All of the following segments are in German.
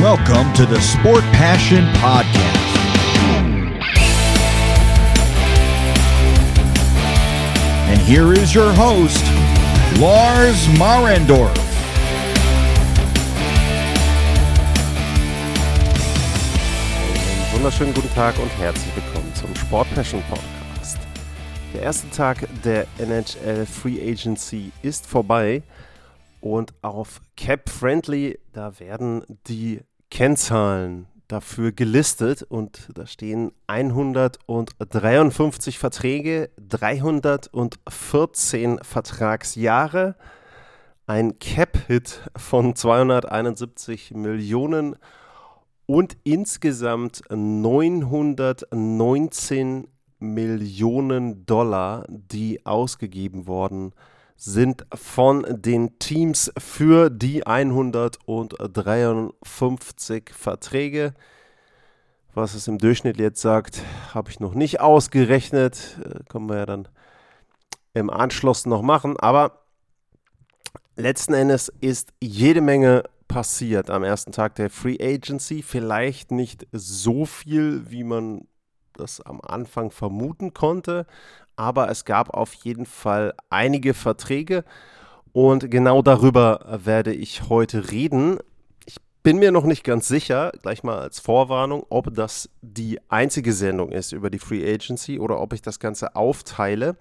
Welcome to the Sport Passion Podcast. And here is your host, Lars Marendorf. Einen wunderschönen guten Tag und herzlich willkommen zum Sport Passion Podcast. Der erste Tag der NHL Free Agency ist vorbei und auf Cap Friendly, da werden die Kennzahlen dafür gelistet und da stehen 153 Verträge, 314 Vertragsjahre, ein Cap-Hit von 271 Millionen und insgesamt 919 Millionen Dollar, die ausgegeben worden sind von den Teams für die 153 Verträge. Was es im Durchschnitt jetzt sagt, habe ich noch nicht ausgerechnet. Äh, können wir ja dann im Anschluss noch machen. Aber letzten Endes ist jede Menge passiert am ersten Tag der Free Agency. Vielleicht nicht so viel, wie man das am Anfang vermuten konnte, aber es gab auf jeden Fall einige Verträge und genau darüber werde ich heute reden. Ich bin mir noch nicht ganz sicher, gleich mal als Vorwarnung, ob das die einzige Sendung ist über die Free Agency oder ob ich das Ganze aufteile.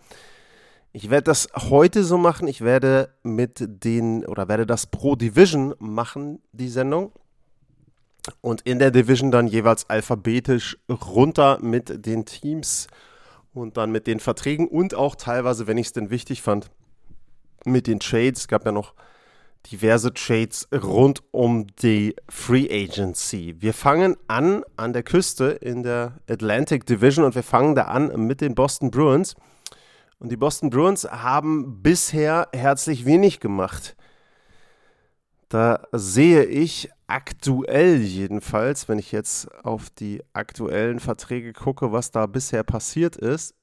Ich werde das heute so machen. Ich werde mit den oder werde das pro Division machen, die Sendung. Und in der Division dann jeweils alphabetisch runter mit den Teams und dann mit den Verträgen und auch teilweise, wenn ich es denn wichtig fand, mit den Trades. Es gab ja noch diverse Trades rund um die Free Agency. Wir fangen an an der Küste in der Atlantic Division und wir fangen da an mit den Boston Bruins. Und die Boston Bruins haben bisher herzlich wenig gemacht. Da sehe ich aktuell jedenfalls, wenn ich jetzt auf die aktuellen Verträge gucke, was da bisher passiert ist,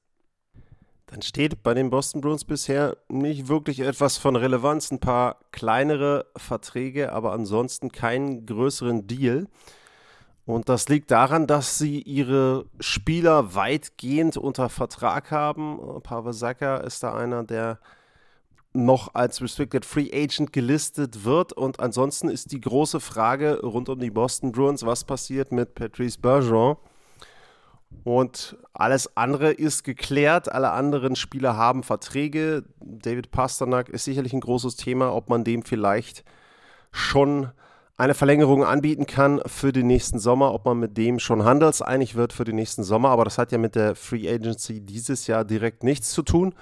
dann steht bei den Boston Bruins bisher nicht wirklich etwas von Relevanz. Ein paar kleinere Verträge, aber ansonsten keinen größeren Deal. Und das liegt daran, dass sie ihre Spieler weitgehend unter Vertrag haben. Pavel Sacker ist da einer, der noch als Restricted Free Agent gelistet wird. Und ansonsten ist die große Frage rund um die Boston Bruins, was passiert mit Patrice Bergeron? Und alles andere ist geklärt. Alle anderen Spieler haben Verträge. David Pasternak ist sicherlich ein großes Thema, ob man dem vielleicht schon eine Verlängerung anbieten kann für den nächsten Sommer, ob man mit dem schon handelseinig wird für den nächsten Sommer. Aber das hat ja mit der Free Agency dieses Jahr direkt nichts zu tun.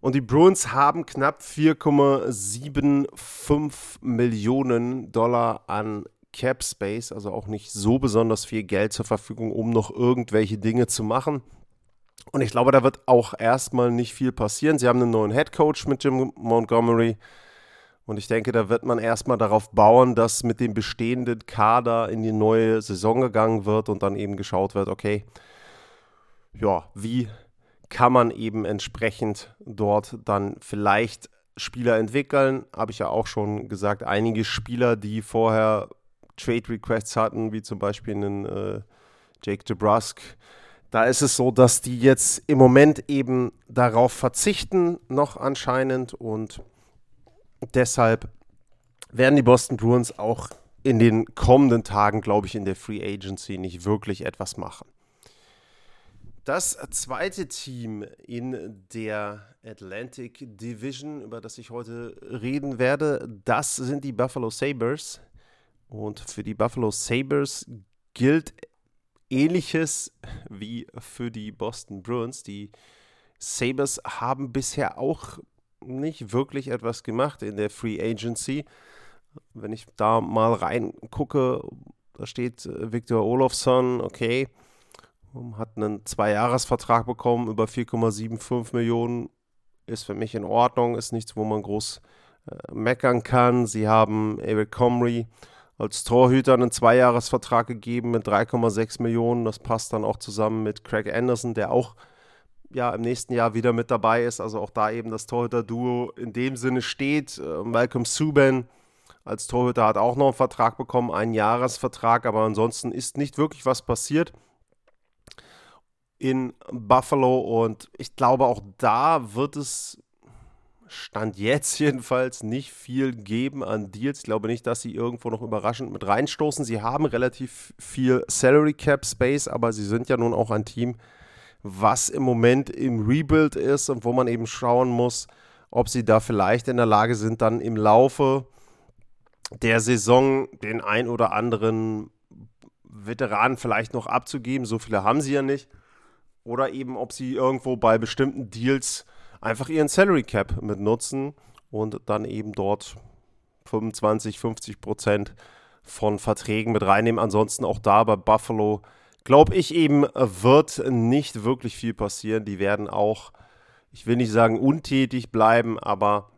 Und die Bruins haben knapp 4,75 Millionen Dollar an Cap Space, also auch nicht so besonders viel Geld zur Verfügung, um noch irgendwelche Dinge zu machen. Und ich glaube, da wird auch erstmal nicht viel passieren. Sie haben einen neuen Head Coach mit Jim Montgomery. Und ich denke, da wird man erstmal darauf bauen, dass mit dem bestehenden Kader in die neue Saison gegangen wird und dann eben geschaut wird, okay, ja, wie kann man eben entsprechend dort dann vielleicht Spieler entwickeln. Habe ich ja auch schon gesagt, einige Spieler, die vorher Trade Requests hatten, wie zum Beispiel einen äh, Jake DeBrusk. Da ist es so, dass die jetzt im Moment eben darauf verzichten, noch anscheinend. Und deshalb werden die Boston Bruins auch in den kommenden Tagen, glaube ich, in der Free Agency nicht wirklich etwas machen. Das zweite Team in der Atlantic Division, über das ich heute reden werde, das sind die Buffalo Sabres. Und für die Buffalo Sabres gilt ähnliches wie für die Boston Bruins. Die Sabres haben bisher auch nicht wirklich etwas gemacht in der Free Agency. Wenn ich da mal reingucke, da steht Victor Olofsson, okay, hat einen Zweijahresvertrag bekommen über 4,75 Millionen. Ist für mich in Ordnung, ist nichts, wo man groß äh, meckern kann. Sie haben Eric Comrie als Torhüter einen Zweijahresvertrag gegeben mit 3,6 Millionen. Das passt dann auch zusammen mit Craig Anderson, der auch ja, im nächsten Jahr wieder mit dabei ist. Also auch da eben das Torhüter-Duo in dem Sinne steht. Äh, Malcolm Subban als Torhüter hat auch noch einen Vertrag bekommen, einen Jahresvertrag, aber ansonsten ist nicht wirklich was passiert in Buffalo und ich glaube auch da wird es Stand jetzt jedenfalls nicht viel geben an Deals. Ich glaube nicht, dass sie irgendwo noch überraschend mit reinstoßen. Sie haben relativ viel Salary Cap Space, aber sie sind ja nun auch ein Team, was im Moment im Rebuild ist und wo man eben schauen muss, ob sie da vielleicht in der Lage sind, dann im Laufe der Saison den ein oder anderen Veteranen vielleicht noch abzugeben. So viele haben sie ja nicht. Oder eben, ob sie irgendwo bei bestimmten Deals einfach ihren Salary Cap mit nutzen und dann eben dort 25, 50 Prozent von Verträgen mit reinnehmen. Ansonsten auch da bei Buffalo, glaube ich eben, wird nicht wirklich viel passieren. Die werden auch, ich will nicht sagen untätig bleiben, aber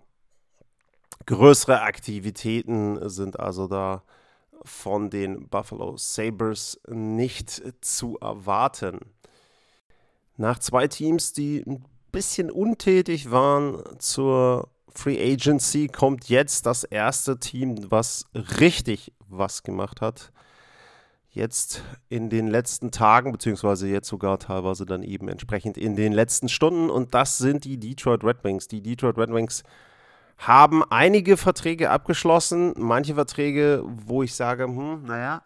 größere Aktivitäten sind also da von den Buffalo Sabres nicht zu erwarten. Nach zwei Teams, die ein bisschen untätig waren zur Free Agency, kommt jetzt das erste Team, was richtig was gemacht hat. Jetzt in den letzten Tagen, beziehungsweise jetzt sogar teilweise dann eben entsprechend in den letzten Stunden. Und das sind die Detroit Red Wings. Die Detroit Red Wings haben einige Verträge abgeschlossen. Manche Verträge, wo ich sage, hm, naja,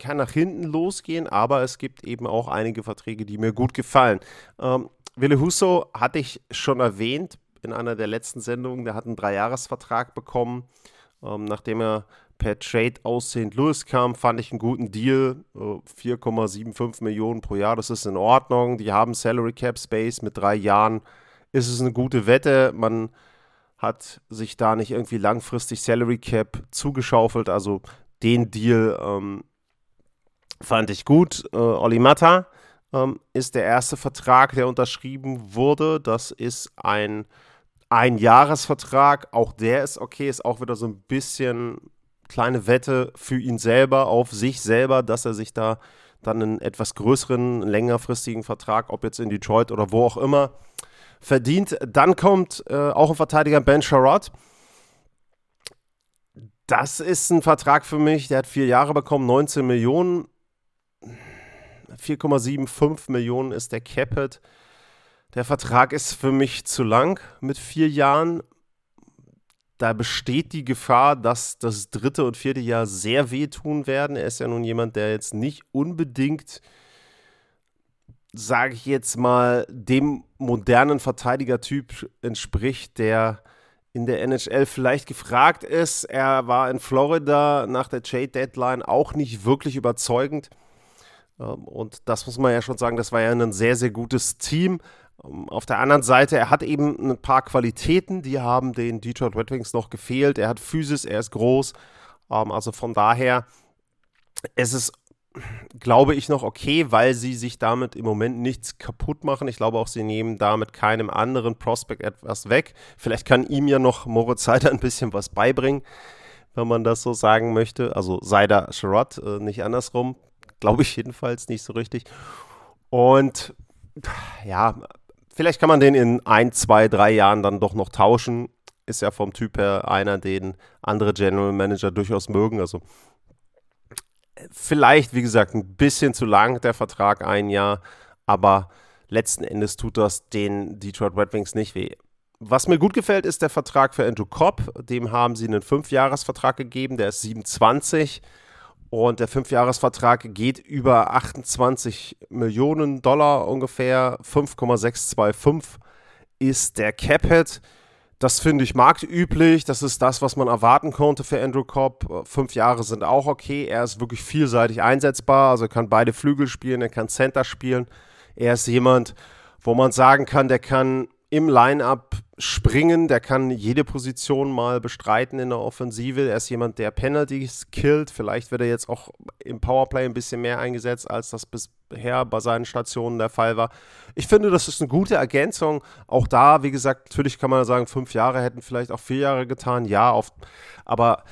kann nach hinten losgehen, aber es gibt eben auch einige Verträge, die mir gut gefallen. Ähm, Wille Husso hatte ich schon erwähnt in einer der letzten Sendungen. Der hat einen Dreijahresvertrag bekommen. Ähm, nachdem er per Trade aus St. Louis kam, fand ich einen guten Deal. Äh, 4,75 Millionen pro Jahr, das ist in Ordnung. Die haben Salary Cap Space mit drei Jahren. Ist es eine gute Wette. Man hat sich da nicht irgendwie langfristig Salary Cap zugeschaufelt. Also den Deal ähm, fand ich gut. Äh, Oli Mata ähm, ist der erste Vertrag, der unterschrieben wurde. Das ist ein Einjahresvertrag. Auch der ist okay, ist auch wieder so ein bisschen kleine Wette für ihn selber, auf sich selber, dass er sich da dann einen etwas größeren, längerfristigen Vertrag, ob jetzt in Detroit oder wo auch immer, verdient. Dann kommt äh, auch ein Verteidiger Ben Sherrod. Das ist ein Vertrag für mich, der hat vier Jahre bekommen, 19 Millionen. 4,75 Millionen ist der Capit. Der Vertrag ist für mich zu lang mit vier Jahren. Da besteht die Gefahr, dass das dritte und vierte Jahr sehr wehtun werden. Er ist ja nun jemand, der jetzt nicht unbedingt, sage ich jetzt mal, dem modernen Verteidigertyp entspricht, der in der NHL vielleicht gefragt ist. Er war in Florida nach der Trade Deadline auch nicht wirklich überzeugend. Ähm, und das muss man ja schon sagen, das war ja ein sehr, sehr gutes Team. Ähm, auf der anderen Seite, er hat eben ein paar Qualitäten, die haben den Detroit Red Wings noch gefehlt. Er hat Physis, er ist groß. Ähm, also von daher, es ist, glaube ich, noch okay, weil sie sich damit im Moment nichts kaputt machen. Ich glaube auch, sie nehmen damit keinem anderen Prospect etwas weg. Vielleicht kann ihm ja noch Moritz Seider ein bisschen was beibringen, wenn man das so sagen möchte. Also Seider Sherrod, äh, nicht andersrum. Glaube ich jedenfalls nicht so richtig. Und ja, vielleicht kann man den in ein, zwei, drei Jahren dann doch noch tauschen. Ist ja vom Typ her einer, den andere General Manager durchaus mögen. Also vielleicht, wie gesagt, ein bisschen zu lang der Vertrag, ein Jahr. Aber letzten Endes tut das den Detroit Red Wings nicht weh. Was mir gut gefällt, ist der Vertrag für Andrew Cobb. Dem haben sie einen Fünfjahresvertrag gegeben. Der ist 27. Und der Fünfjahresvertrag geht über 28 Millionen Dollar ungefähr. 5,625 ist der Cap-Hit. Das finde ich marktüblich. Das ist das, was man erwarten konnte für Andrew Cobb. Fünf Jahre sind auch okay. Er ist wirklich vielseitig einsetzbar. Also er kann beide Flügel spielen, er kann Center spielen. Er ist jemand, wo man sagen kann, der kann im Line-up springen, der kann jede Position mal bestreiten in der Offensive. Er ist jemand, der Penalties killt. Vielleicht wird er jetzt auch im Powerplay ein bisschen mehr eingesetzt, als das bisher bei seinen Stationen der Fall war. Ich finde, das ist eine gute Ergänzung. Auch da, wie gesagt, natürlich kann man sagen, fünf Jahre hätten vielleicht auch vier Jahre getan. Ja, auf, aber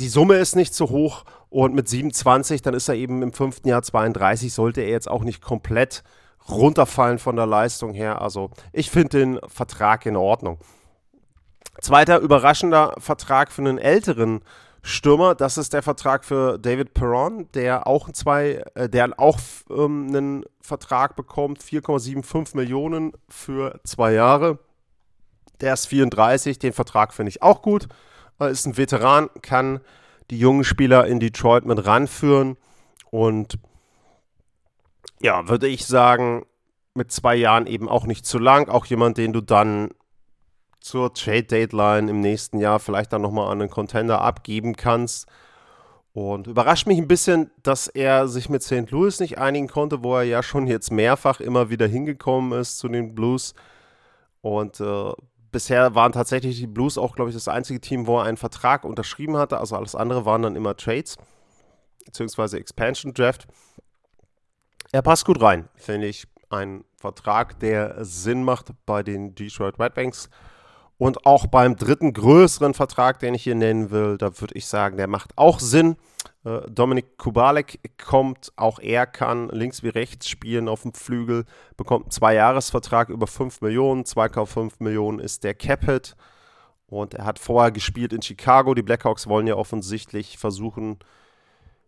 die Summe ist nicht zu hoch und mit 27, dann ist er eben im fünften Jahr 32, sollte er jetzt auch nicht komplett runterfallen von der Leistung her. Also ich finde den Vertrag in Ordnung. Zweiter überraschender Vertrag für einen älteren Stürmer, das ist der Vertrag für David Perron, der auch zwei, äh, der auch ähm, einen Vertrag bekommt, 4,75 Millionen für zwei Jahre. Der ist 34, den Vertrag finde ich auch gut. Er ist ein Veteran, kann die jungen Spieler in Detroit mit ranführen und ja, würde ich sagen, mit zwei Jahren eben auch nicht zu lang. Auch jemand, den du dann zur Trade Deadline im nächsten Jahr vielleicht dann nochmal an einen Contender abgeben kannst. Und überrascht mich ein bisschen, dass er sich mit St. Louis nicht einigen konnte, wo er ja schon jetzt mehrfach immer wieder hingekommen ist zu den Blues. Und äh, bisher waren tatsächlich die Blues auch, glaube ich, das einzige Team, wo er einen Vertrag unterschrieben hatte. Also alles andere waren dann immer Trades, beziehungsweise Expansion Draft. Er passt gut rein, finde ich. Ein Vertrag, der Sinn macht bei den Detroit Red Banks. Und auch beim dritten größeren Vertrag, den ich hier nennen will, da würde ich sagen, der macht auch Sinn. Äh, Dominik Kubalek kommt, auch er kann links wie rechts spielen auf dem Flügel, bekommt einen Zwei-Jahres-Vertrag über 5 Millionen, 2,5 Millionen ist der Cap-Hit. Und er hat vorher gespielt in Chicago. Die Blackhawks wollen ja offensichtlich versuchen,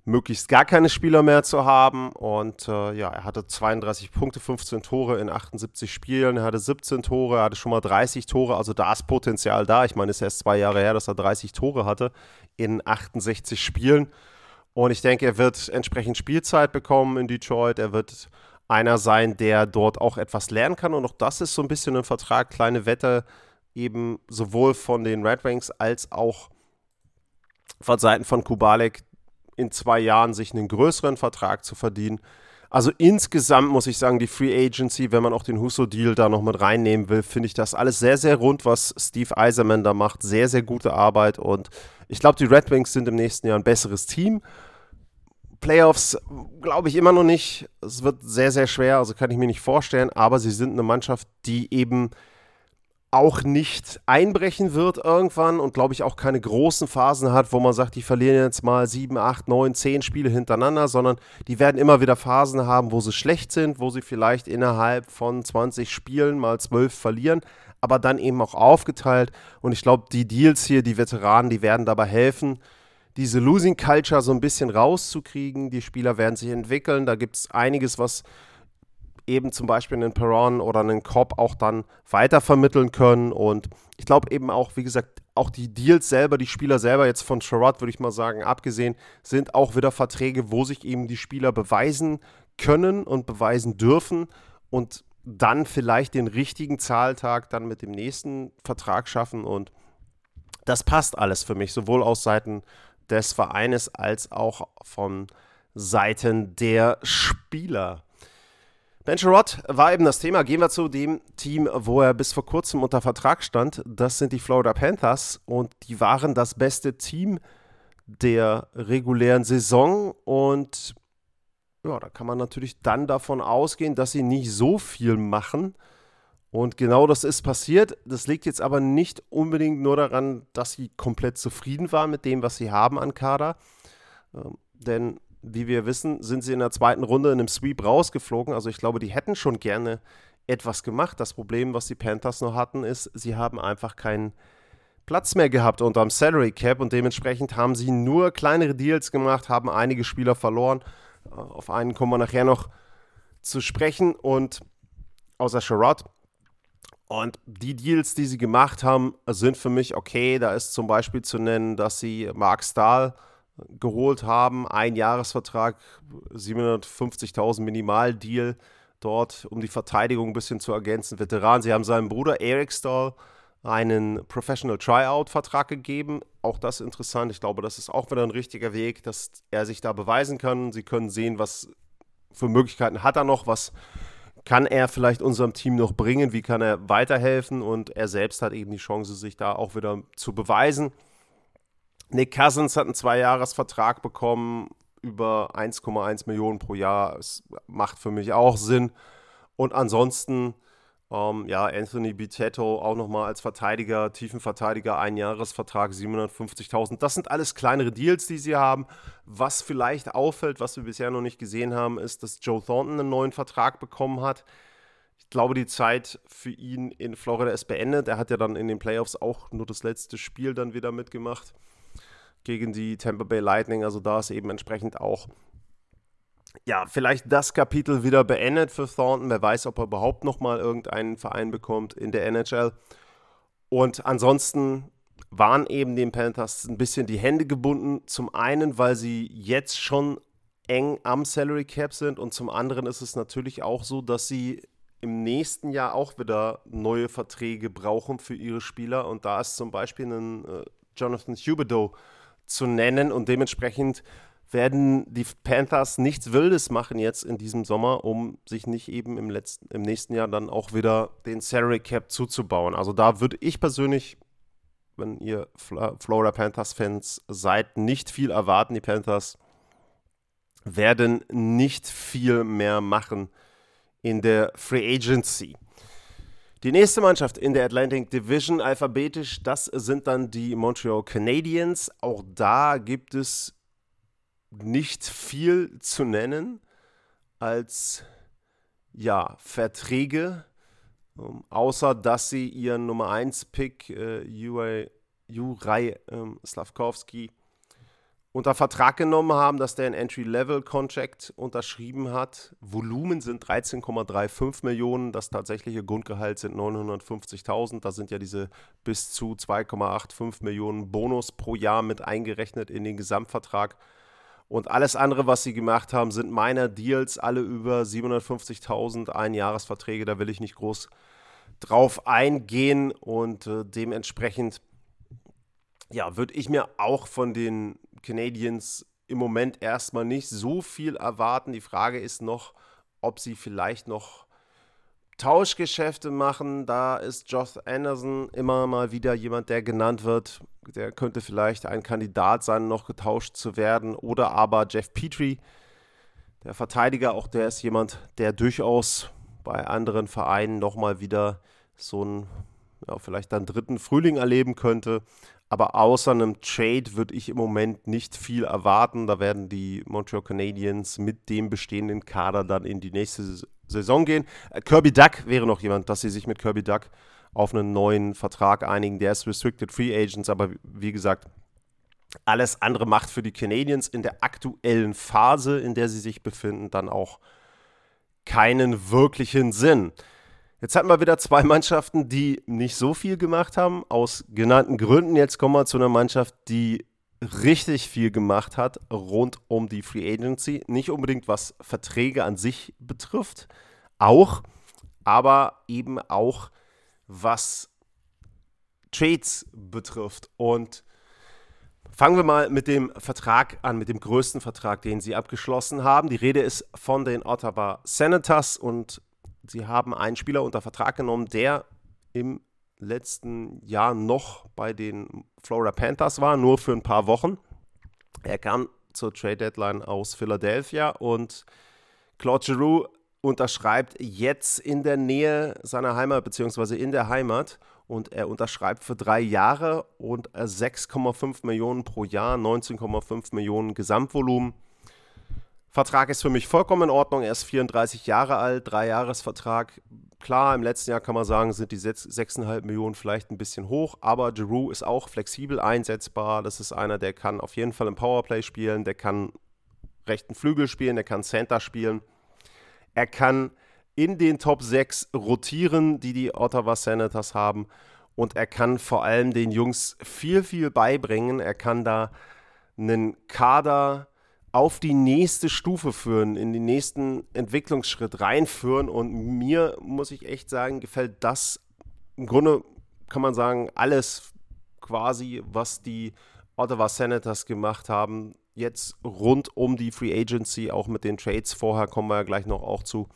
möglichst gar keine Spieler mehr zu haben. Und äh, ja, er hatte 32 Punkte, 15 Tore in 78 Spielen. Er hatte 17 Tore, er hatte schon mal 30 Tore. Also da ist Potenzial da. Ich meine, es ist erst zwei Jahre her, dass er 30 Tore hatte in 68 Spielen. Und ich denke, er wird entsprechend Spielzeit bekommen in Detroit. Er wird einer sein, der dort auch etwas lernen kann. Und auch das ist so ein bisschen ein Vertrag, kleine Wette, eben sowohl von den Red Wings als auch von Seiten von Kubalek, in zwei Jahren sich einen größeren Vertrag zu verdienen. Also insgesamt muss ich sagen, die Free Agency, wenn man auch den Husso-Deal da noch mit reinnehmen will, finde ich das alles sehr, sehr rund, was Steve Eiserman da macht. Sehr, sehr gute Arbeit und ich glaube, die Red Wings sind im nächsten Jahr ein besseres Team. Playoffs glaube ich immer noch nicht. Es wird sehr, sehr schwer, also kann ich mir nicht vorstellen, aber sie sind eine Mannschaft, die eben auch nicht einbrechen wird irgendwann und glaube ich auch keine großen Phasen hat, wo man sagt, die verlieren jetzt mal sieben, acht, neun, zehn Spiele hintereinander, sondern die werden immer wieder Phasen haben, wo sie schlecht sind, wo sie vielleicht innerhalb von 20 Spielen mal zwölf verlieren, aber dann eben auch aufgeteilt. Und ich glaube, die Deals hier, die Veteranen, die werden dabei helfen, diese Losing Culture so ein bisschen rauszukriegen. Die Spieler werden sich entwickeln. Da gibt es einiges, was eben zum Beispiel einen Perron oder einen Cobb auch dann weitervermitteln können. Und ich glaube eben auch, wie gesagt, auch die Deals selber, die Spieler selber jetzt von Sherrod, würde ich mal sagen, abgesehen, sind auch wieder Verträge, wo sich eben die Spieler beweisen können und beweisen dürfen und dann vielleicht den richtigen Zahltag dann mit dem nächsten Vertrag schaffen. Und das passt alles für mich, sowohl aus Seiten des Vereines als auch von Seiten der Spieler. Ben Sherrod war eben das Thema. Gehen wir zu dem Team, wo er bis vor kurzem unter Vertrag stand. Das sind die Florida Panthers und die waren das beste Team der regulären Saison und ja, da kann man natürlich dann davon ausgehen, dass sie nicht so viel machen. Und genau das ist passiert. Das liegt jetzt aber nicht unbedingt nur daran, dass sie komplett zufrieden waren mit dem, was sie haben an Kader. Ähm, denn wie wir wissen, sind sie in der zweiten Runde in einem Sweep rausgeflogen. Also ich glaube, die hätten schon gerne etwas gemacht. Das Problem, was die Panthers noch hatten, ist, sie haben einfach keinen Platz mehr gehabt unterm Salary Cap und dementsprechend haben sie nur kleinere Deals gemacht, haben einige Spieler verloren. Äh, auf einen kommen wir nachher noch zu sprechen und außer Sherrod. Und die Deals, die sie gemacht haben, sind für mich okay. Da ist zum Beispiel zu nennen, dass sie Mark Stahl geholt haben. Ein Jahresvertrag, 750.000 Minimaldeal dort, um die Verteidigung ein bisschen zu ergänzen. Veteran, sie haben seinem Bruder Eric Stahl einen Professional Tryout-Vertrag gegeben. Auch das interessant. Ich glaube, das ist auch wieder ein richtiger Weg, dass er sich da beweisen kann. Sie können sehen, was für Möglichkeiten hat er noch, was kann er vielleicht unserem Team noch bringen, wie kann er weiterhelfen und er selbst hat eben die Chance, sich da auch wieder zu beweisen. Nick Cousins hat einen Zweijahresvertrag bekommen, über 1,1 Millionen pro Jahr. Es macht für mich auch Sinn. Und ansonsten, ähm, ja, Anthony Bitetto auch nochmal als Verteidiger, Tiefenverteidiger, Einjahresvertrag, 750.000. Das sind alles kleinere Deals, die sie haben. Was vielleicht auffällt, was wir bisher noch nicht gesehen haben, ist, dass Joe Thornton einen neuen Vertrag bekommen hat. Ich glaube, die Zeit für ihn in Florida ist beendet. Er hat ja dann in den Playoffs auch nur das letzte Spiel dann wieder mitgemacht gegen die Tampa Bay Lightning. Also da ist eben entsprechend auch ja, vielleicht das Kapitel wieder beendet für Thornton. Wer weiß, ob er überhaupt noch mal irgendeinen Verein bekommt in der NHL. Und ansonsten waren eben den Panthers ein bisschen die Hände gebunden. Zum einen, weil sie jetzt schon eng am Salary Cap sind und zum anderen ist es natürlich auch so, dass sie im nächsten Jahr auch wieder neue Verträge brauchen für ihre Spieler und da ist zum Beispiel ein äh, Jonathan Huberdeau zu nennen und dementsprechend werden die Panthers nichts Wildes machen jetzt in diesem Sommer, um sich nicht eben im, letzten, im nächsten Jahr dann auch wieder den Salary Cap zuzubauen. Also da würde ich persönlich, wenn ihr Florida Panthers-Fans seid, nicht viel erwarten. Die Panthers werden nicht viel mehr machen in der Free Agency. Die nächste Mannschaft in der Atlantic Division alphabetisch, das sind dann die Montreal Canadiens. Auch da gibt es nicht viel zu nennen als ja, Verträge, ähm, außer dass sie ihren Nummer 1 Pick äh, Juraj ähm, Slavkovski unter Vertrag genommen haben, dass der ein Entry-Level-Contract unterschrieben hat. Volumen sind 13,35 Millionen, das tatsächliche Grundgehalt sind 950.000. Da sind ja diese bis zu 2,85 Millionen Bonus pro Jahr mit eingerechnet in den Gesamtvertrag. Und alles andere, was sie gemacht haben, sind Minor Deals, alle über 750.000 Einjahresverträge. Da will ich nicht groß drauf eingehen und äh, dementsprechend ja, würde ich mir auch von den Canadiens im Moment erstmal nicht so viel erwarten. Die Frage ist noch, ob sie vielleicht noch Tauschgeschäfte machen. Da ist Josh Anderson immer mal wieder jemand, der genannt wird der könnte vielleicht ein Kandidat sein, noch getauscht zu werden. Oder aber Jeff Petrie, der Verteidiger, auch der ist jemand, der durchaus bei anderen Vereinen nochmal wieder so einen, ja, vielleicht dann dritten Frühling erleben könnte. Aber außer einem Trade würde ich im Moment nicht viel erwarten. Da werden die Montreal Canadiens mit dem bestehenden Kader dann in die nächste Saison gehen. Äh, Kirby Duck wäre noch jemand, dass sie sich mit Kirby Duck auf einen neuen Vertrag einigen. Der ist Restricted Free Agents, aber wie gesagt, alles andere macht für die Canadiens in der aktuellen Phase, in der sie sich befinden, dann auch keinen wirklichen Sinn. Jetzt hatten wir wieder zwei Mannschaften, die nicht so viel gemacht haben, aus genannten Gründen. Jetzt kommen wir zu einer Mannschaft, die richtig viel gemacht hat rund um die Free Agency. Nicht unbedingt was Verträge an sich betrifft, auch, aber eben auch was Trades betrifft. Und fangen wir mal mit dem Vertrag an, mit dem größten Vertrag, den sie abgeschlossen haben. Die Rede ist von den Ottawa Senators und sie haben einen Spieler unter Vertrag genommen, der im letzten Jahr noch bei den Florida Panthers war, nur für ein paar Wochen. Er kam zur Trade Deadline aus Philadelphia und Claude Giroux unterschreibt jetzt in der Nähe seiner Heimat, beziehungsweise in der Heimat. Und er unterschreibt für drei Jahre und 6,5 Millionen pro Jahr, 19,5 Millionen Gesamtvolumen. Vertrag ist für mich vollkommen in Ordnung. Er ist 34 Jahre alt, drei Jahresvertrag. Klar, im letzten Jahr kann man sagen, sind die 6,5 Millionen vielleicht ein bisschen hoch, aber Giroux ist auch flexibel einsetzbar. Das ist einer, der kann auf jeden Fall im Powerplay spielen, der kann rechten Flügel spielen, der kann Center spielen. Er kann in den Top 6 rotieren, die die Ottawa Senators haben. Und er kann vor allem den Jungs viel, viel beibringen. Er kann da einen Kader auf die nächste Stufe führen, in den nächsten Entwicklungsschritt reinführen. Und mir, muss ich echt sagen, gefällt das im Grunde, kann man sagen, alles quasi, was die Ottawa Senators gemacht haben, jetzt rund um die Free Agency, auch mit den Trades vorher, kommen wir ja gleich noch auch zu.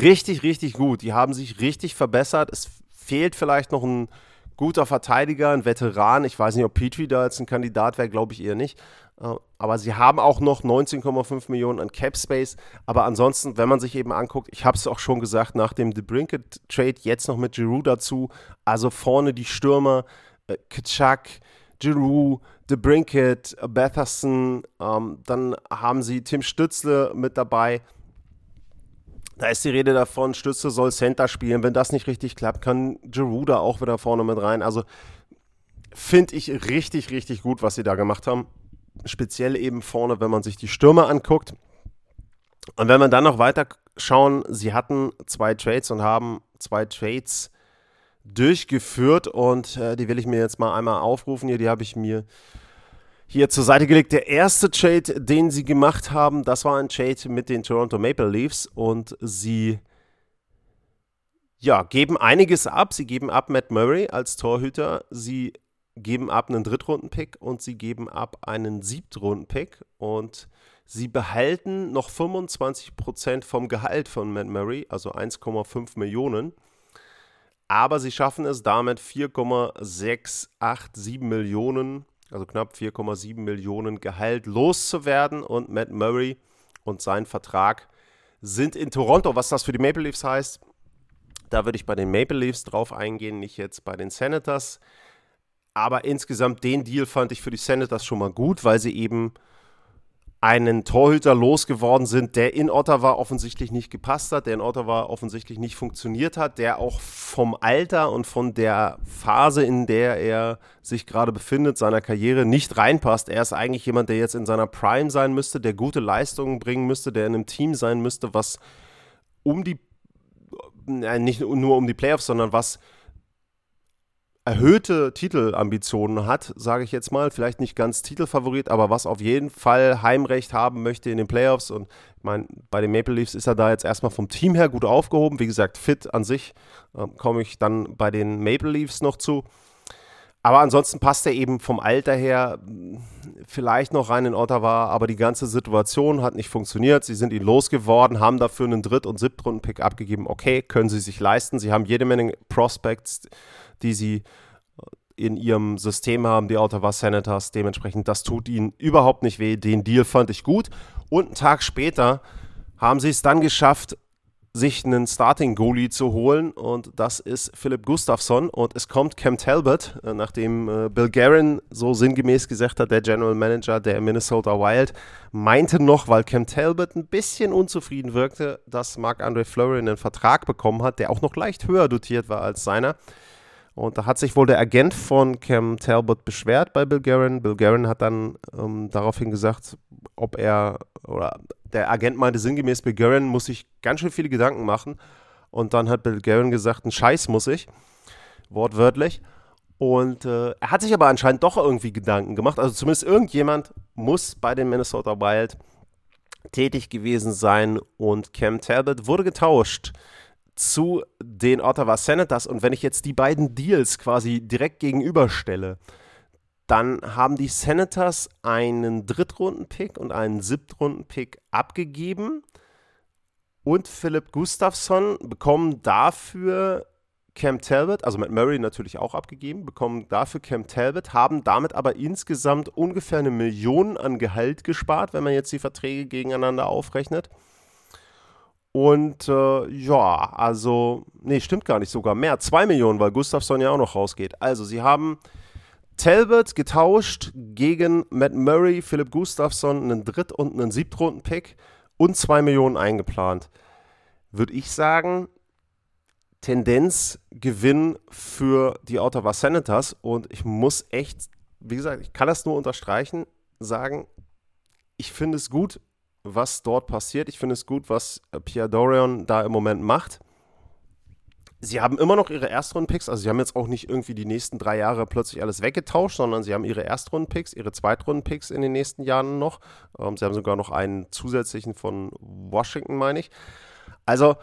Richtig, richtig gut. Die haben sich richtig verbessert. Es fehlt vielleicht noch ein guter Verteidiger, ein Veteran. Ich weiß nicht, ob Petrie da jetzt ein Kandidat wäre, glaube ich eher nicht. Äh, aber sie haben auch noch 19,5 Millionen an Cap Space. Aber ansonsten, wenn man sich eben anguckt, ich habe es auch schon gesagt, nach dem DeBrinket Trade jetzt noch mit Giroud dazu. Also vorne die Stürmer, äh, Kitschak, Giroud, The Brinket, Batherson, ähm, dann haben sie Tim Stützle mit dabei. Da ist die Rede davon, Stütze soll Center spielen. Wenn das nicht richtig klappt, kann Geruda auch wieder vorne mit rein. Also finde ich richtig, richtig gut, was sie da gemacht haben. Speziell eben vorne, wenn man sich die Stürme anguckt. Und wenn wir dann noch weiter schauen, sie hatten zwei Trades und haben zwei Trades durchgeführt und äh, die will ich mir jetzt mal einmal aufrufen hier. Die habe ich mir hier zur Seite gelegt. Der erste Trade, den sie gemacht haben, das war ein Trade mit den Toronto Maple Leafs und sie ja, geben einiges ab. Sie geben ab Matt Murray als Torhüter. Sie geben ab einen Drittrunden-Pick und sie geben ab einen Siebtrunden-Pick und sie behalten noch 25% vom Gehalt von Matt Murray, also 1,5 Millionen. Aber sie schaffen es damit 4,687 Millionen also knapp 4,7 Millionen Gehalt loszuwerden. Und Matt Murray und sein Vertrag sind in Toronto. Was das für die Maple Leafs heißt, da würde ich bei den Maple Leafs drauf eingehen, nicht jetzt bei den Senators. Aber insgesamt den Deal fand ich für die Senators schon mal gut, weil sie eben einen Torhüter losgeworden sind, der in Ottawa offensichtlich nicht gepasst hat, der in Ottawa offensichtlich nicht funktioniert hat, der auch vom Alter und von der Phase, in der er sich gerade befindet, seiner Karriere nicht reinpasst. Er ist eigentlich jemand, der jetzt in seiner Prime sein müsste, der gute Leistungen bringen müsste, der in einem Team sein müsste, was um die, äh, nicht nur um die Playoffs, sondern was erhöhte Titelambitionen hat, sage ich jetzt mal. Vielleicht nicht ganz Titelfavorit, aber was auf jeden Fall Heimrecht haben möchte in den Playoffs. Und ich meine, bei den Maple Leafs ist er da jetzt erstmal vom Team her gut aufgehoben. Wie gesagt, fit an sich äh, komme ich dann bei den Maple Leafs noch zu. Aber ansonsten passt er eben vom Alter her hm, vielleicht noch rein in Ottawa, aber die ganze Situation hat nicht funktioniert. Sie sind ihn losgeworden, haben dafür einen Dritt- und Siebtrunden-Pick abgegeben. Okay, können sie sich leisten. Sie haben jede Menge Prospects, die sie äh, in ihrem System haben, die Ottawa Senators. Dementsprechend, das tut ihnen überhaupt nicht weh. Den Deal fand ich gut. Und einen Tag später haben sie es dann geschafft, sich einen Starting-Goalie zu holen und das ist Philipp Gustafsson und es kommt Cam Talbot, äh, nachdem äh, Bill Guerin so sinngemäß gesagt hat, der General Manager der Minnesota Wild, meinte noch, weil Cam Talbot ein bisschen unzufrieden wirkte, dass Marc-André Fleury einen Vertrag bekommen hat, der auch noch leicht höher dotiert war als seiner. Und da hat sich wohl der Agent von Cam Talbot beschwert bei Bill Guerin. Bill Guerin hat dann ähm, daraufhin gesagt, ob er, oder der Agent meinte sinngemäß, Bill Guerin muss sich ganz schön viele Gedanken machen. Und dann hat Bill Guerin gesagt, ein Scheiß muss ich, wortwörtlich. Und äh, er hat sich aber anscheinend doch irgendwie Gedanken gemacht. Also zumindest irgendjemand muss bei den Minnesota Wild tätig gewesen sein. Und Cam Talbot wurde getauscht zu den Ottawa Senators. Und wenn ich jetzt die beiden Deals quasi direkt gegenüberstelle, dann haben die Senators einen Drittrunden-Pick und einen Siebtrunden-Pick abgegeben. Und Philipp Gustafsson bekommen dafür Cam Talbot, also mit Murray natürlich auch abgegeben, bekommen dafür Cam Talbot, haben damit aber insgesamt ungefähr eine Million an Gehalt gespart, wenn man jetzt die Verträge gegeneinander aufrechnet. Und äh, ja, also, nee, stimmt gar nicht, sogar mehr. Zwei Millionen, weil Gustafsson ja auch noch rausgeht. Also, sie haben Talbot getauscht gegen Matt Murray, Philipp Gustafsson, einen Dritt- und einen Siebtrunden-Pick und zwei Millionen eingeplant. Würde ich sagen, Tendenz Gewinn für die Ottawa Senators und ich muss echt, wie gesagt, ich kann das nur unterstreichen, sagen, ich finde es gut, was dort passiert. Ich finde es gut, was äh, Pierre Dorian da im Moment macht. Sie haben immer noch ihre Erstrunden-Picks, also sie haben jetzt auch nicht irgendwie die nächsten drei Jahre plötzlich alles weggetauscht, sondern sie haben ihre Erstrunden-Picks, ihre Zweitrunden-Picks in den nächsten Jahren noch. Ähm, sie haben sogar noch einen zusätzlichen von Washington, meine ich. Also,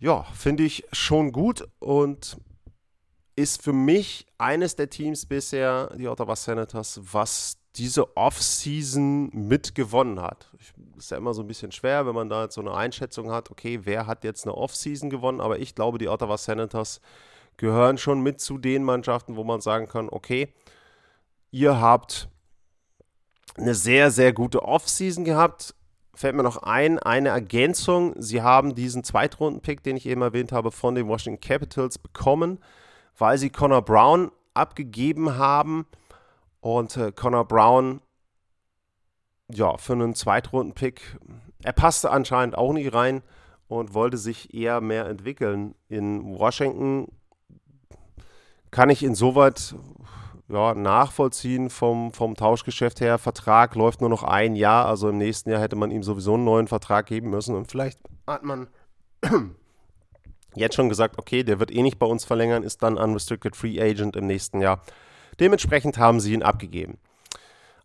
ja, finde ich schon gut und ist für mich eines der Teams bisher, die Ottawa Senators, was diese Offseason mitgewonnen hat. Ist ja immer so ein bisschen schwer, wenn man da jetzt so eine Einschätzung hat, okay, wer hat jetzt eine Offseason gewonnen, aber ich glaube, die Ottawa Senators gehören schon mit zu den Mannschaften, wo man sagen kann, okay, ihr habt eine sehr, sehr gute Offseason gehabt. Fällt mir noch ein, eine Ergänzung. Sie haben diesen Zweitrunden-Pick, den ich eben erwähnt habe, von den Washington Capitals bekommen, weil sie Connor Brown abgegeben haben und äh, Connor Brown, ja, für einen Zweitrunden-Pick, er passte anscheinend auch nicht rein. und wollte sich eher mehr entwickeln. In Washington kann ich insoweit ja, nachvollziehen vom, vom Tauschgeschäft her. Vertrag läuft nur noch ein Jahr, also im nächsten Jahr hätte man ihm sowieso einen neuen Vertrag geben müssen und vielleicht hat man jetzt schon gesagt, okay, der wird eh nicht bei uns verlängern, ist dann Unrestricted Free Agent im nächsten Jahr. Dementsprechend haben sie ihn abgegeben.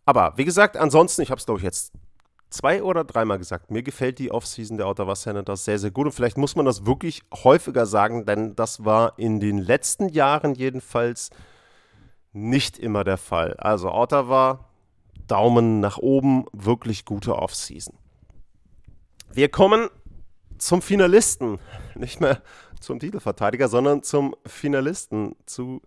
Aber wie gesagt, ansonsten, ich habe es glaube ich jetzt zwei oder dreimal gesagt, mir gefällt die Offseason der Ottawa Senators sehr, sehr gut. Und vielleicht muss man das wirklich häufiger sagen, denn das war in den letzten Jahren jedenfalls nicht immer der Fall. Also Ottawa, Daumen nach oben, wirklich gute Offseason. Wir kommen zum Finalisten, nicht mehr zum Titelverteidiger, sondern zum Finalisten, zu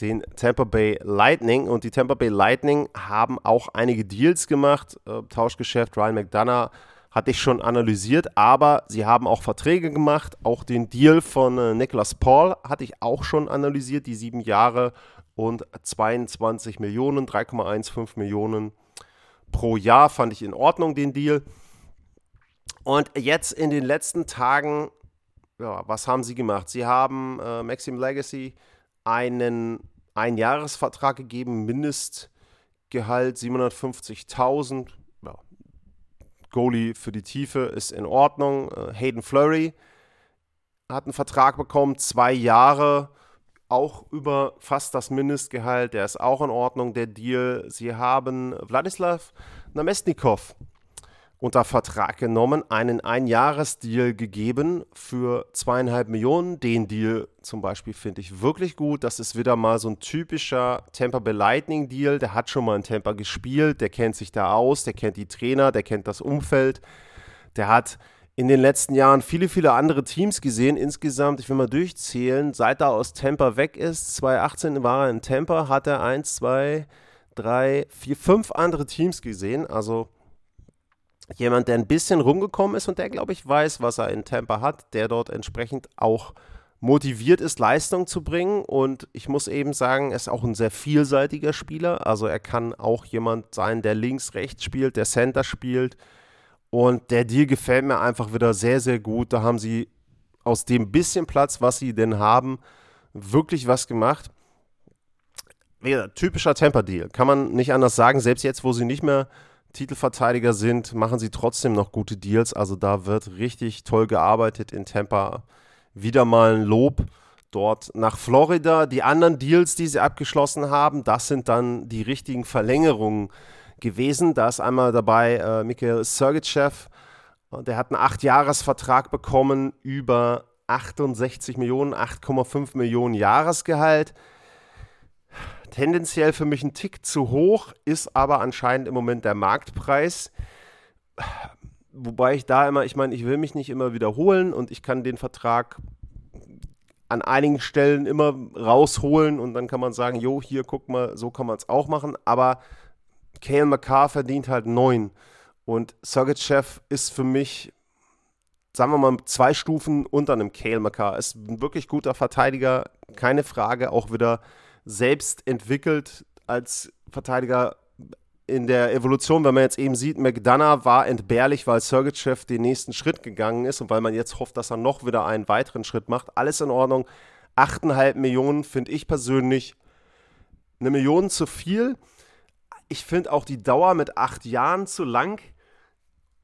den Tampa Bay Lightning. Und die Tampa Bay Lightning haben auch einige Deals gemacht. Äh, Tauschgeschäft, Ryan McDonough hatte ich schon analysiert, aber sie haben auch Verträge gemacht. Auch den Deal von äh, Nicholas Paul hatte ich auch schon analysiert, die sieben Jahre und 22 Millionen, 3,15 Millionen pro Jahr fand ich in Ordnung, den Deal. Und jetzt in den letzten Tagen, ja, was haben sie gemacht? Sie haben äh, Maxim Legacy einen Einjahresvertrag gegeben, Mindestgehalt 750.000. Ja. Goalie für die Tiefe ist in Ordnung. Äh, Hayden Flurry hat einen Vertrag bekommen, zwei Jahre, auch über fast das Mindestgehalt. Der ist auch in Ordnung, der Deal. Sie haben Wladislav Namestnikov unter Vertrag genommen, einen Einjahresdeal gegeben für zweieinhalb Millionen. Den Deal zum Beispiel finde ich wirklich gut. Das ist wieder mal so ein typischer Tampa Bay Lightning Deal. Der hat schon mal in Tampa gespielt, der kennt sich da aus, der kennt die Trainer, der kennt das Umfeld. Der hat in den letzten Jahren viele, viele andere Teams gesehen. Insgesamt, ich will mal durchzählen, seit er aus Tampa weg ist, 2018 war er in Tampa, hat er eins, zwei, drei, vier, fünf andere Teams gesehen. Also jemand, der ein bisschen rumgekommen ist und der, glaube ich, weiß, was er in Tampa hat, der dort entsprechend auch motiviert ist, Leistung zu bringen. Und ich muss eben sagen, er ist auch ein sehr vielseitiger Spieler. Also er kann auch jemand sein, der links, rechts spielt, der Center spielt. Und der Deal gefällt mir einfach wieder sehr, sehr gut. Da haben sie aus dem bisschen Platz, was sie denn haben, wirklich was gemacht. Ja, typischer Temper-Deal, kann man nicht anders sagen. Selbst jetzt, wo sie nicht mehr Titelverteidiger sind, machen sie trotzdem noch gute Deals. Also da wird richtig toll gearbeitet in Tampa. Wieder mal ein Lob dort nach Florida. Die anderen Deals, die sie abgeschlossen haben, das sind dann die richtigen Verlängerungen gewesen. Da ist einmal dabei äh, Mikhail Sergeyev. Der hat einen 8-Jahres-Vertrag bekommen über 68 Millionen, 8,5 Millionen Jahresgehalt tendenziell für mich ein Tick zu hoch, ist aber anscheinend im Moment der Marktpreis. Wobei ich da immer, ich meine, ich will mich nicht immer wiederholen und ich kann den Vertrag an einigen Stellen immer rausholen und dann kann man sagen, jo, hier guck mal, so kann man es auch machen. Aber Kale McCarr verdient halt neun und Sergeyev ist für mich, sagen wir mal, zwei Stufen unter einem Kale McCarr. Ist ein wirklich guter Verteidiger, keine Frage, auch wieder selbst entwickelt als Verteidiger in der Evolution, wenn man jetzt eben sieht, McDonough war entbehrlich, weil Sergeyev den nächsten Schritt gegangen ist und weil man jetzt hofft, dass er noch wieder einen weiteren Schritt macht. Alles in Ordnung. 8,5 Millionen finde ich persönlich eine Million zu viel. Ich finde auch die Dauer mit acht Jahren zu lang,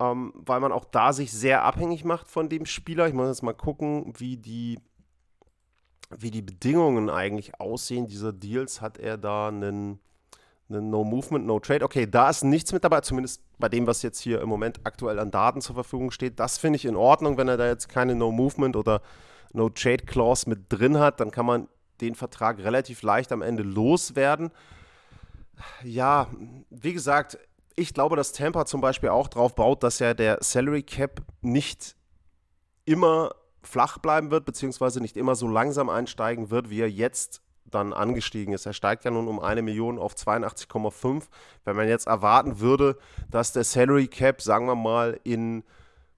ähm, weil man auch da sich sehr abhängig macht von dem Spieler. Ich muss jetzt mal gucken, wie die wie die Bedingungen eigentlich aussehen dieser Deals, hat er da einen, einen No Movement, No Trade. Okay, da ist nichts mit dabei, zumindest bei dem, was jetzt hier im Moment aktuell an Daten zur Verfügung steht. Das finde ich in Ordnung, wenn er da jetzt keine No Movement oder No Trade Clause mit drin hat, dann kann man den Vertrag relativ leicht am Ende loswerden. Ja, wie gesagt, ich glaube, dass Tampa zum Beispiel auch drauf baut, dass ja der Salary Cap nicht immer flach bleiben wird, beziehungsweise nicht immer so langsam einsteigen wird, wie er jetzt dann angestiegen ist. Er steigt ja nun um eine Million auf 82,5. Wenn man jetzt erwarten würde, dass der Salary Cap, sagen wir mal, in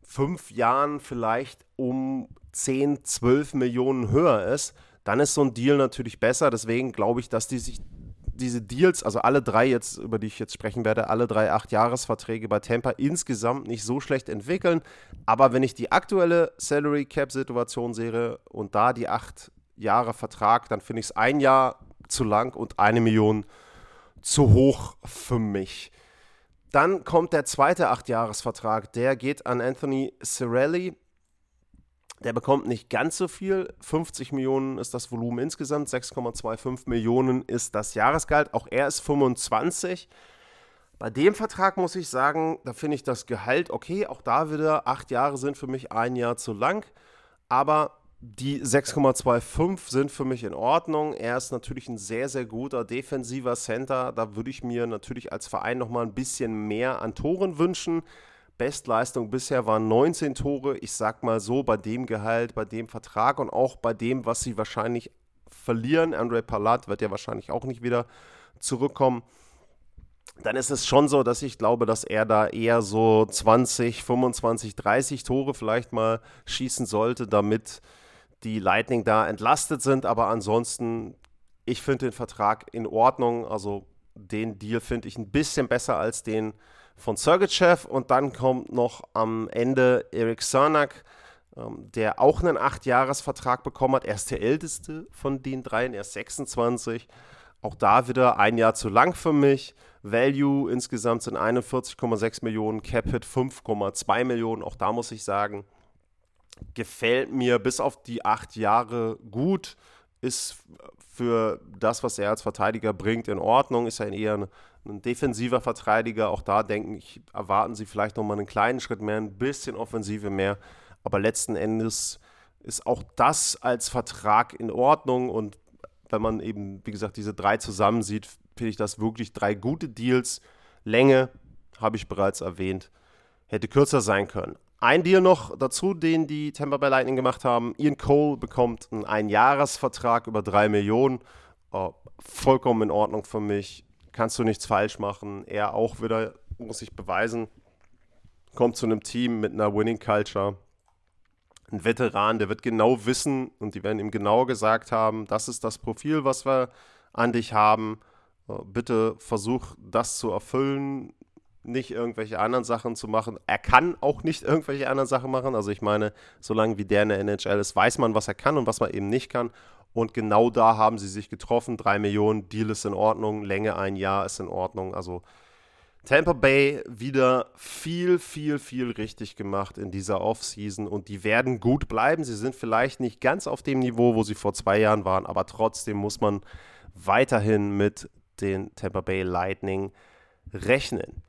fünf Jahren vielleicht um 10, 12 Millionen höher ist, dann ist so ein Deal natürlich besser. Deswegen glaube ich, dass die sich diese Deals, also alle drei jetzt, über die ich jetzt sprechen werde, alle drei Acht-Jahres-Verträge bei Tampa insgesamt nicht so schlecht entwickeln. Aber wenn ich die aktuelle Salary Cap-Situation sehe und da die acht Jahre Vertrag, dann finde ich es ein Jahr zu lang und eine Million zu hoch für mich. Dann kommt der zweite Acht-Jahres-Vertrag, der geht an Anthony Cirelli. Der bekommt nicht ganz so viel. 50 Millionen ist das Volumen insgesamt, 6,25 Millionen ist das Jahresgehalt. Auch er ist 25. Bei dem Vertrag muss ich sagen, da finde ich das Gehalt okay. Auch da wieder, acht Jahre sind für mich ein Jahr zu lang. Aber die 6,25 sind für mich in Ordnung. Er ist natürlich ein sehr, sehr guter defensiver Center. Da würde ich mir natürlich als Verein nochmal ein bisschen mehr an Toren wünschen. Bestleistung bisher waren 19 Tore. Ich sag mal so, bei dem Gehalt, bei dem Vertrag und auch bei dem, was sie wahrscheinlich verlieren. Andre Palat wird ja wahrscheinlich auch nicht wieder zurückkommen. Dann ist es schon so, dass ich glaube, dass er da eher so 20, 25, 30 Tore vielleicht mal schießen sollte, damit die Lightning da entlastet sind. Aber ansonsten, ich finde den Vertrag in Ordnung. Also den Deal finde ich ein bisschen besser als den von Sergeyev. Und dann kommt noch am Ende Erik Cernak, ähm, der auch einen 8-Jahres-Vertrag bekommen hat. Er ist der älteste von den dreien, er ist 26. Auch da wieder ein Jahr zu lang für mich. Value insgesamt sind 41,6 Millionen, Capit 5,2 Millionen. Auch da muss ich sagen, gefällt mir bis auf die acht Jahre gut, ist für das, was er als Verteidiger bringt, in Ordnung, ist er eher ein, ein defensiver Verteidiger. Auch da denken ich, erwarten sie vielleicht nochmal einen kleinen Schritt mehr, ein bisschen Offensive mehr. Aber letzten Endes ist auch das als Vertrag in Ordnung. Und wenn man eben, wie gesagt, diese drei zusammen sieht, finde ich das wirklich drei gute Deals. Länge, habe ich bereits erwähnt, hätte kürzer sein können. Ein Deal noch dazu, den die Tampa Bay Lightning gemacht haben. Ian Cole bekommt einen Einjahresvertrag über drei Millionen. Oh, vollkommen in Ordnung für mich. Kannst du nichts falsch machen. Er auch wieder, muss sich beweisen, kommt zu einem Team mit einer Winning Culture. Ein Veteran, der wird genau wissen und die werden ihm genau gesagt haben, das ist das Profil, was wir an dich haben. Oh, bitte versuch das zu erfüllen nicht irgendwelche anderen Sachen zu machen. Er kann auch nicht irgendwelche anderen Sachen machen. Also ich meine, solange wie der in der NHL ist, weiß man, was er kann und was man eben nicht kann. Und genau da haben sie sich getroffen. Drei Millionen, Deal ist in Ordnung, Länge ein Jahr ist in Ordnung. Also Tampa Bay wieder viel, viel, viel richtig gemacht in dieser Offseason und die werden gut bleiben. Sie sind vielleicht nicht ganz auf dem Niveau, wo sie vor zwei Jahren waren, aber trotzdem muss man weiterhin mit den Tampa Bay Lightning rechnen.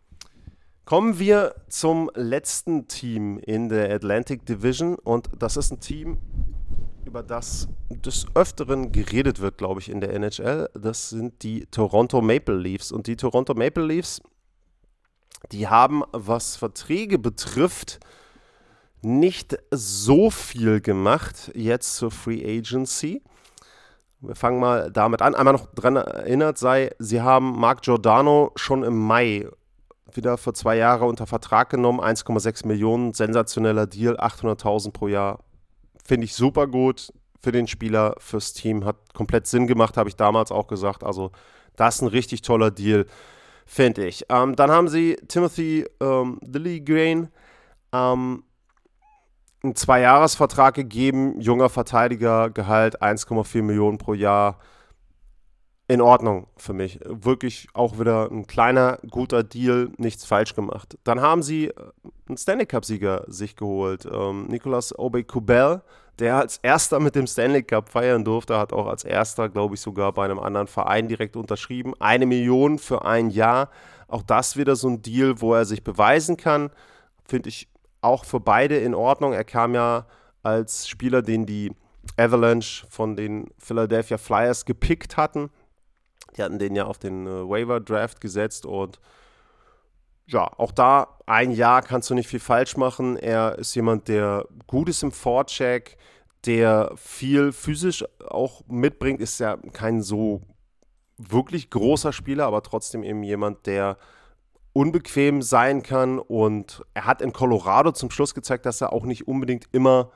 Kommen wir zum letzten Team in der Atlantic Division und das ist ein Team, über das des Öfteren geredet wird, glaube ich, in der NHL. Das sind die Toronto Maple Leafs und die Toronto Maple Leafs, die haben, was Verträge betrifft, nicht so viel gemacht jetzt zur Free Agency. Wir fangen mal damit an. Einmal noch daran erinnert sei, sie haben Mark Giordano schon im Mai wieder vor zwei Jahren unter Vertrag genommen, 1,6 Millionen, sensationeller Deal, 800.000 pro Jahr. Finde ich super gut für den Spieler, fürs Team, hat komplett Sinn gemacht, habe ich damals auch gesagt. Also das ist ein richtig toller Deal, finde ich. Ähm, dann haben sie Timothy ähm, Lilligren ähm, einen Zwei-Jahres-Vertrag gegeben, junger Verteidiger, Gehalt 1,4 Millionen pro Jahr in Ordnung für mich. Wirklich auch wieder ein kleiner, guter Deal, nichts falsch gemacht. Dann haben sie äh, einen Stanley Cup-Sieger sich geholt. Ähm, Nicolas Obey-Kubel, der als erster mit dem Stanley Cup feiern durfte, hat auch als erster, glaube ich, sogar bei einem anderen Verein direkt unterschrieben. Eine Million für ein Jahr. Auch das wieder so ein Deal, wo er sich beweisen kann. Finde ich auch für beide in Ordnung. Er kam ja als Spieler, den die Avalanche von den Philadelphia Flyers gepickt hatten die hatten den ja auf den äh, Waiver-Draft gesetzt und ja, auch da ein Jahr kannst du nicht viel falsch machen. Er ist jemand, der gut ist im Vorcheck, der viel physisch auch mitbringt, ist ja kein so wirklich großer Spieler, aber trotzdem eben jemand, der unbequem sein kann. Und er hat in Colorado zum Schluss gezeigt, dass er auch nicht unbedingt immer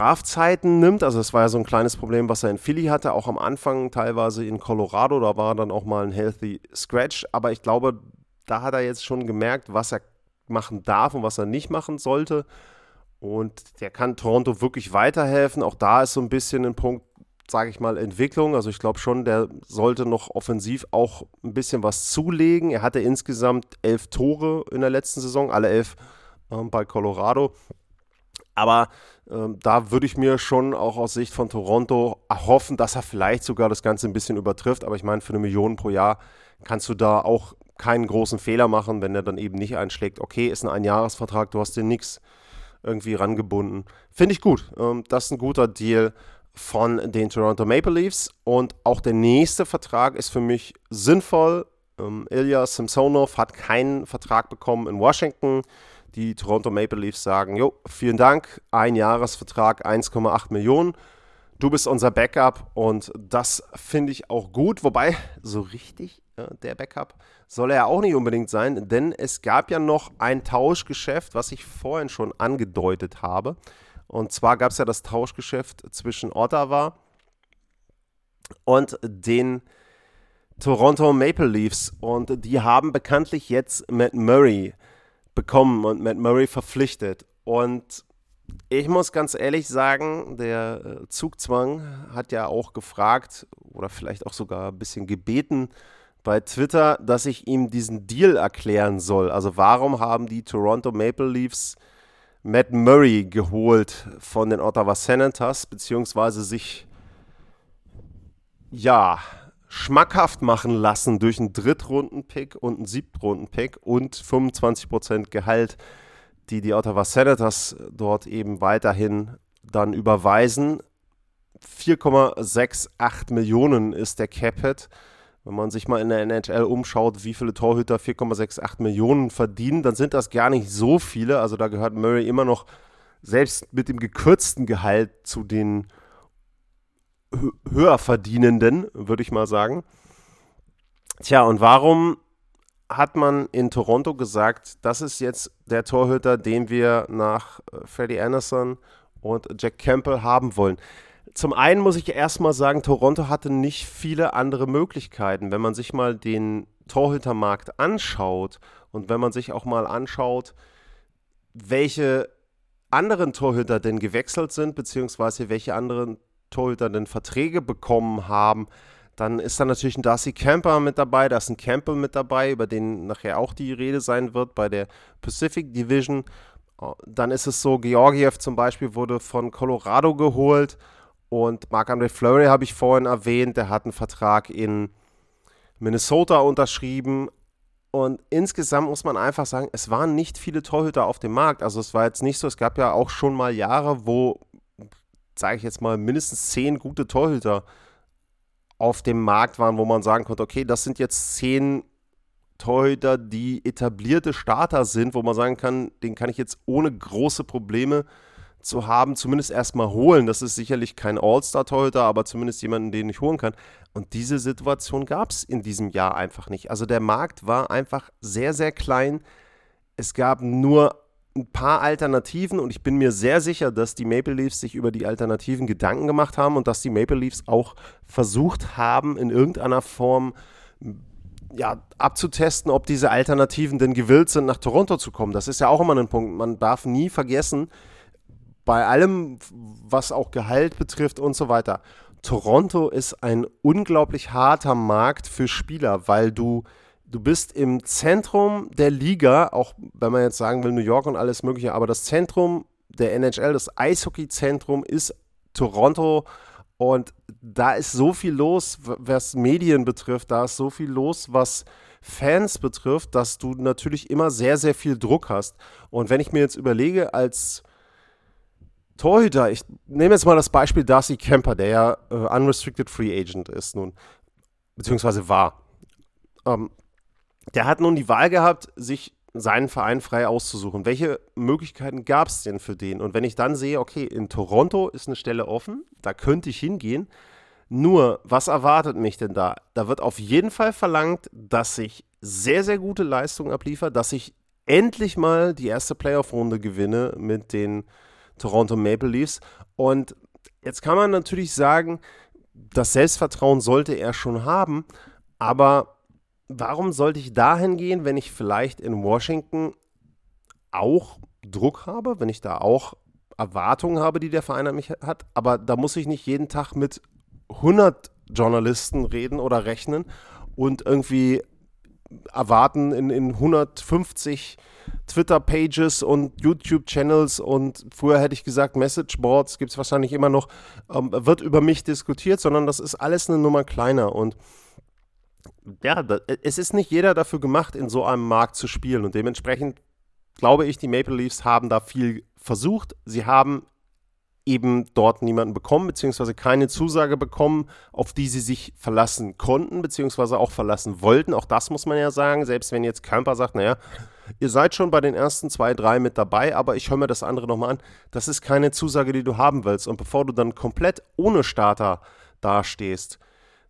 Strafzeiten nimmt. Also das war ja so ein kleines Problem, was er in Philly hatte, auch am Anfang teilweise in Colorado. Da war dann auch mal ein healthy Scratch. Aber ich glaube, da hat er jetzt schon gemerkt, was er machen darf und was er nicht machen sollte. Und der kann Toronto wirklich weiterhelfen. Auch da ist so ein bisschen ein Punkt, sage ich mal, Entwicklung. Also ich glaube schon, der sollte noch offensiv auch ein bisschen was zulegen. Er hatte insgesamt elf Tore in der letzten Saison, alle elf ähm, bei Colorado. Aber ähm, da würde ich mir schon auch aus Sicht von Toronto erhoffen, dass er vielleicht sogar das Ganze ein bisschen übertrifft. Aber ich meine, für eine Million pro Jahr kannst du da auch keinen großen Fehler machen, wenn er dann eben nicht einschlägt. Okay, ist ein Einjahresvertrag, du hast dir nichts irgendwie rangebunden. Finde ich gut. Ähm, das ist ein guter Deal von den Toronto Maple Leafs. Und auch der nächste Vertrag ist für mich sinnvoll. Ähm, Ilya Samsonov hat keinen Vertrag bekommen in Washington. Die Toronto Maple Leafs sagen, jo, vielen Dank, ein Jahresvertrag, 1,8 Millionen. Du bist unser Backup und das finde ich auch gut. Wobei, so richtig äh, der Backup soll er auch nicht unbedingt sein, denn es gab ja noch ein Tauschgeschäft, was ich vorhin schon angedeutet habe. Und zwar gab es ja das Tauschgeschäft zwischen Ottawa und den Toronto Maple Leafs. Und die haben bekanntlich jetzt Matt Murray bekommen und Matt Murray verpflichtet. Und ich muss ganz ehrlich sagen, der äh, Zugzwang hat ja auch gefragt oder vielleicht auch sogar ein bisschen gebeten bei Twitter, dass ich ihm diesen Deal erklären soll. Also warum haben die Toronto Maple Leafs Matt Murray geholt von den Ottawa Senators, beziehungsweise sich ja schmackhaft machen lassen durch einen Drittrunden-Pick und einen Siebtrunden-Pick und 25% Gehalt, die die Ottawa Senators dort eben weiterhin dann überweisen. 4,68 Millionen ist der Cap-Hit. Wenn man sich mal in der NHL umschaut, wie viele Torhüter 4,68 Millionen verdienen, dann sind das gar nicht so viele. Also da gehört Murray immer noch selbst mit dem gekürzten Gehalt zu den höher verdienenden, würde ich mal sagen. Tja, und warum hat man in Toronto gesagt, das ist jetzt der Torhüter, den wir nach äh, Freddie Anderson und Jack Campbell haben wollen? Zum einen muss ich erstmal sagen, Toronto hatte nicht viele andere Möglichkeiten. Wenn man sich mal den Torhütermarkt anschaut und wenn man sich auch mal anschaut, welche anderen Torhüter denn gewechselt sind, beziehungsweise welche anderen Torhüter denn Verträge bekommen haben, dann ist da natürlich ein Darcy Camper mit dabei, da ist ein Campbell mit dabei, über den nachher auch die Rede sein wird bei der Pacific Division. Dann ist es so, Georgiev zum Beispiel wurde von Colorado geholt und Marc-André Fleury habe ich vorhin erwähnt, der hat einen Vertrag in Minnesota unterschrieben. Und insgesamt muss man einfach sagen, es waren nicht viele Torhüter auf dem Markt. Also es war jetzt nicht so, es gab ja auch schon mal Jahre, wo, sage ich jetzt mal, mindestens zehn gute Torhüter auf dem Markt waren, wo man sagen konnte, okay, das sind jetzt zehn Torhüter, die etablierte Starter sind, wo man sagen kann, den kann ich jetzt ohne große Probleme zu haben, zumindest erstmal holen. Das ist sicherlich kein All-Star-Torhüter, aber zumindest jemanden, den ich holen kann. Und diese Situation gab es in diesem Jahr einfach nicht. Also der Markt war einfach sehr, sehr klein. Es gab nur ein paar Alternativen und ich bin mir sehr sicher, dass die Maple Leafs sich über die Alternativen Gedanken gemacht haben und dass die Maple Leafs auch versucht haben, in irgendeiner Form ja, abzutesten, ob diese Alternativen denn gewillt sind, nach Toronto zu kommen. Das ist ja auch immer ein Punkt. Man darf nie vergessen, bei allem, was auch Gehalt betrifft und so weiter. Toronto ist ein unglaublich harter Markt für Spieler, weil du, du bist im Zentrum der Liga, auch wenn man jetzt sagen will, New York und alles Mögliche, aber das Zentrum der NHL, das Eishockey-Zentrum ist Toronto und da ist so viel los, was Medien betrifft, da ist so viel los, was Fans betrifft, dass du natürlich immer sehr, sehr viel Druck hast. Und wenn ich mir jetzt überlege, als Torhüter, ich nehme jetzt mal das Beispiel Darcy Kemper, der ja äh, Unrestricted Free Agent ist nun, beziehungsweise war. Ähm, der hat nun die Wahl gehabt, sich seinen Verein frei auszusuchen. Welche Möglichkeiten gab es denn für den? Und wenn ich dann sehe, okay, in Toronto ist eine Stelle offen, da könnte ich hingehen. Nur, was erwartet mich denn da? Da wird auf jeden Fall verlangt, dass ich sehr, sehr gute Leistungen abliefere, dass ich endlich mal die erste Playoff-Runde gewinne mit den Toronto Maple Leafs. Und jetzt kann man natürlich sagen, das Selbstvertrauen sollte er schon haben, aber warum sollte ich dahin gehen, wenn ich vielleicht in Washington auch Druck habe, wenn ich da auch Erwartungen habe, die der Verein an mich hat, aber da muss ich nicht jeden Tag mit 100 Journalisten reden oder rechnen und irgendwie erwarten in, in 150 Twitter-Pages und YouTube-Channels und früher hätte ich gesagt Message-Boards, gibt es wahrscheinlich immer noch, ähm, wird über mich diskutiert, sondern das ist alles eine Nummer kleiner. Und ja, da, es ist nicht jeder dafür gemacht, in so einem Markt zu spielen und dementsprechend glaube ich, die Maple Leafs haben da viel versucht. Sie haben eben dort niemanden bekommen, beziehungsweise keine Zusage bekommen, auf die sie sich verlassen konnten, beziehungsweise auch verlassen wollten. Auch das muss man ja sagen, selbst wenn jetzt Camper sagt, naja, ihr seid schon bei den ersten zwei, drei mit dabei, aber ich höre mir das andere nochmal an. Das ist keine Zusage, die du haben willst. Und bevor du dann komplett ohne Starter dastehst,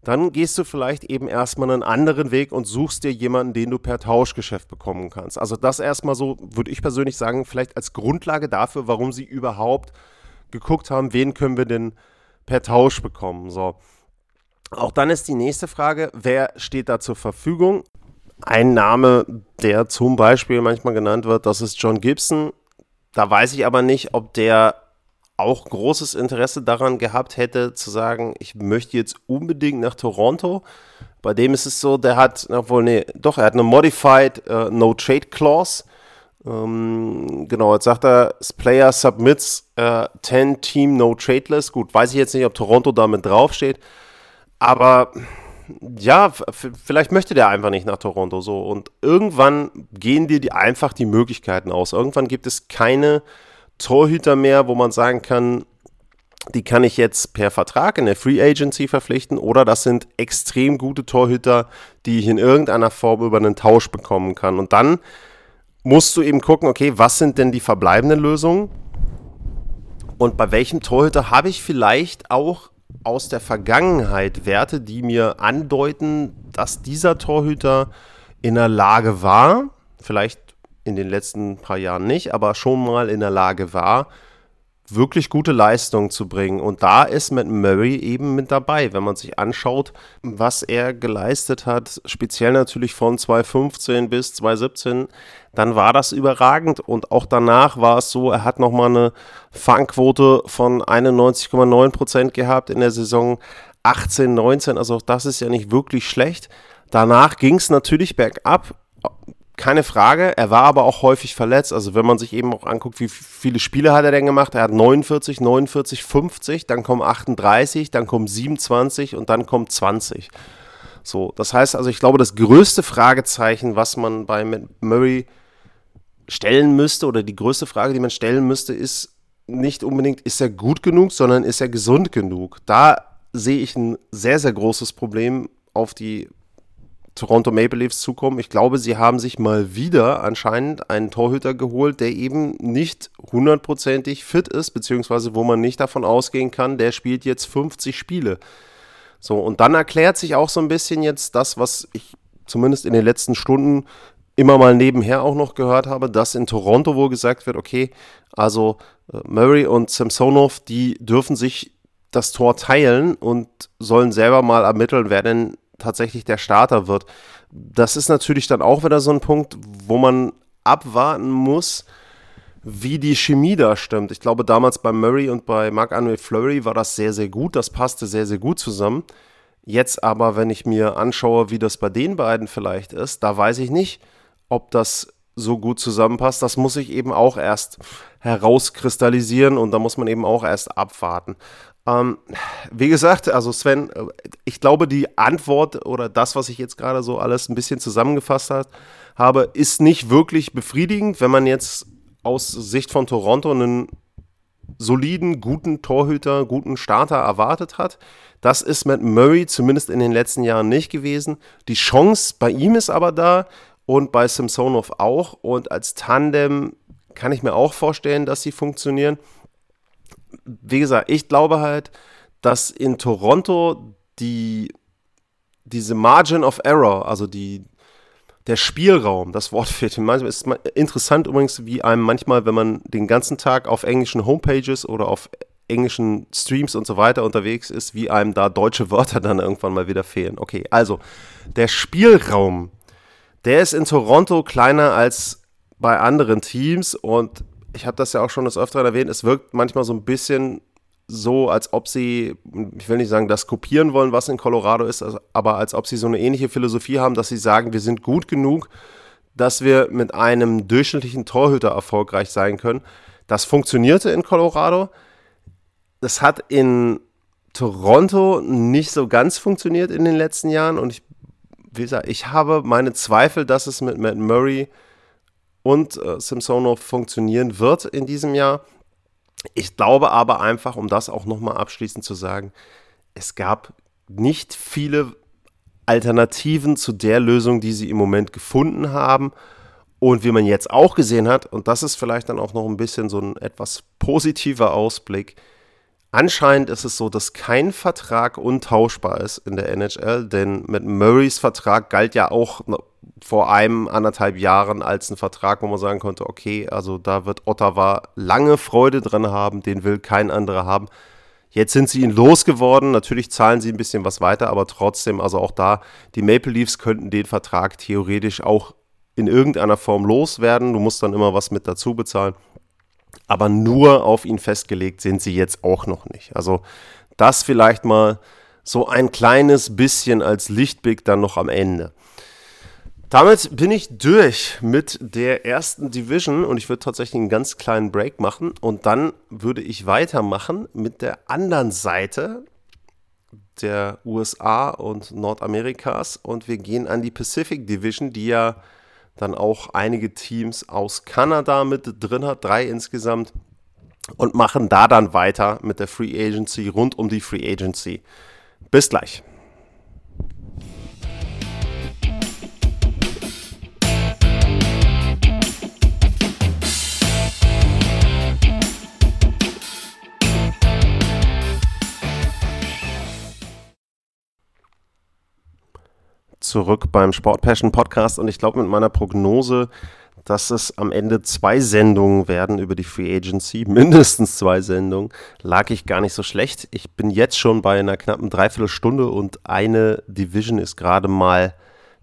dann gehst du vielleicht eben erstmal einen anderen Weg und suchst dir jemanden, den du per Tauschgeschäft bekommen kannst. Also das erstmal so, würde ich persönlich sagen, vielleicht als Grundlage dafür, warum sie überhaupt geguckt haben, wen können wir denn per Tausch bekommen. So. Auch dann ist die nächste Frage, wer steht da zur Verfügung? Ein Name, der zum Beispiel manchmal genannt wird, das ist John Gibson. Da weiß ich aber nicht, ob der auch großes Interesse daran gehabt hätte, zu sagen, ich möchte jetzt unbedingt nach Toronto. Bei dem ist es so, der hat, obwohl, nee, doch, er hat eine Modified uh, No Trade Clause. Ähm, genau, jetzt sagt er, Player submits uh, 10 Team No Trade List. Gut, weiß ich jetzt nicht, ob Toronto damit draufsteht. Aber ja, vielleicht möchte der einfach nicht nach Toronto so. Und irgendwann gehen dir die, einfach die Möglichkeiten aus. Irgendwann gibt es keine Torhüter mehr, wo man sagen kann, die kann ich jetzt per Vertrag in der Free Agency verpflichten oder das sind extrem gute Torhüter, die ich in irgendeiner Form über einen Tausch bekommen kann. Und dann musst du eben gucken, okay, was sind denn die verbleibenden Lösungen? Und bei welchem Torhüter habe ich vielleicht auch aus der Vergangenheit Werte, die mir andeuten, dass dieser Torhüter in der Lage war, vielleicht in den letzten paar Jahren nicht, aber schon mal in der Lage war, wirklich gute Leistungen zu bringen. Und da ist Matt Murray eben mit dabei, wenn man sich anschaut, was er geleistet hat, speziell natürlich von 2015 bis 2017, dann war das überragend. Und auch danach war es so, er hat nochmal eine Fangquote von 91,9 Prozent gehabt in der Saison 18, 19. Also auch das ist ja nicht wirklich schlecht. Danach ging es natürlich bergab keine Frage. Er war aber auch häufig verletzt. Also wenn man sich eben auch anguckt, wie viele Spiele hat er denn gemacht? Er hat 49, 49, 50, dann kommen 38, dann kommen 27 und dann kommt 20. So, das heißt also, ich glaube, das größte Fragezeichen, was man bei Murray stellen müsste, oder die größte Frage, die man stellen müsste, ist nicht unbedingt, ist er gut genug, sondern ist er gesund genug? Da sehe ich ein sehr, sehr großes Problem auf die Toronto Maple Leafs zukommen. Ich glaube, sie haben sich mal wieder anscheinend einen Torhüter geholt, der eben nicht hundertprozentig fit ist, beziehungsweise wo man nicht davon ausgehen kann, der spielt jetzt 50 Spiele. So, und dann erklärt sich auch so ein bisschen jetzt das, was ich zumindest in den letzten Stunden immer mal nebenher auch noch gehört habe, dass in Toronto wohl gesagt wird, okay, also äh, Murray und Samsonov, die dürfen sich das Tor teilen und sollen selber mal ermitteln, wer denn tatsächlich der Starter wird. Das ist natürlich dann auch wieder so ein Punkt, wo man abwarten muss, wie die Chemie da stimmt. Ich glaube, damals bei Murray und bei Marc-André Fleury war das sehr, sehr gut. Das passte sehr, sehr gut zusammen. Jetzt aber, wenn ich mir anschaue, wie das bei den beiden vielleicht ist, da weiß ich nicht, ob das so gut zusammenpasst. Das muss ich eben auch erst herauskristallisieren und da muss man eben auch erst abwarten. Ähm, wie gesagt, also Sven, ich glaube, die Antwort oder das, was ich jetzt gerade so alles ein bisschen zusammengefasst hat, habe, ist nicht wirklich befriedigend, wenn man jetzt aus Sicht von Toronto einen soliden, guten Torhüter, guten Starter erwartet hat. Das ist mit Murray zumindest in den letzten Jahren nicht gewesen. Die Chance bei ihm ist aber da und bei Samsonov auch. Und als Tandem kann ich mir auch vorstellen, dass sie funktionieren wie gesagt, ich glaube halt, dass in Toronto die, diese Margin of Error, also die, der Spielraum, das Wort fehlt manchmal. Ist interessant übrigens, wie einem manchmal, wenn man den ganzen Tag auf englischen Homepages oder auf englischen Streams und so weiter unterwegs ist, wie einem da deutsche Wörter dann irgendwann mal wieder fehlen. Okay, also der Spielraum, der ist in Toronto kleiner als bei anderen Teams und ich habe das ja auch schon des Öfteren erwähnt, es wirkt manchmal so ein bisschen so, als ob sie, ich will nicht sagen, das kopieren wollen, was in Colorado ist, also, aber als ob sie so eine ähnliche Philosophie haben, dass sie sagen, wir sind gut genug, dass wir mit einem durchschnittlichen Torhüter erfolgreich sein können. Das funktionierte in Colorado. Das hat in Toronto nicht so ganz funktioniert in den letzten Jahren und ich, wie gesagt, ich habe meine Zweifel, dass es mit Matt Murray und äh, Simpsonov funktionieren wird in diesem Jahr. Ich glaube aber einfach, um das auch nochmal abschließend zu sagen, es gab nicht viele Alternativen zu der Lösung, die sie im Moment gefunden haben. Und wie man jetzt auch gesehen hat, und das ist vielleicht dann auch noch ein bisschen so ein etwas positiver Ausblick, anscheinend ist es so, dass kein Vertrag untauschbar ist in der NHL, denn mit Murrays Vertrag galt ja auch vor einem, anderthalb Jahren als ein Vertrag, wo man sagen konnte, okay, also da wird Ottawa lange Freude dran haben, den will kein anderer haben. Jetzt sind sie ihn losgeworden. Natürlich zahlen sie ein bisschen was weiter, aber trotzdem, also auch da, die Maple Leafs könnten den Vertrag theoretisch auch in irgendeiner Form loswerden. Du musst dann immer was mit dazu bezahlen. Aber nur auf ihn festgelegt sind sie jetzt auch noch nicht. Also das vielleicht mal so ein kleines bisschen als Lichtblick dann noch am Ende. Damit bin ich durch mit der ersten Division und ich würde tatsächlich einen ganz kleinen Break machen und dann würde ich weitermachen mit der anderen Seite der USA und Nordamerikas und wir gehen an die Pacific Division, die ja dann auch einige Teams aus Kanada mit drin hat, drei insgesamt und machen da dann weiter mit der Free Agency rund um die Free Agency. Bis gleich. Zurück beim Sport Passion Podcast und ich glaube mit meiner Prognose, dass es am Ende zwei Sendungen werden über die Free Agency, mindestens zwei Sendungen, lag ich gar nicht so schlecht. Ich bin jetzt schon bei einer knappen Dreiviertelstunde und eine Division ist gerade mal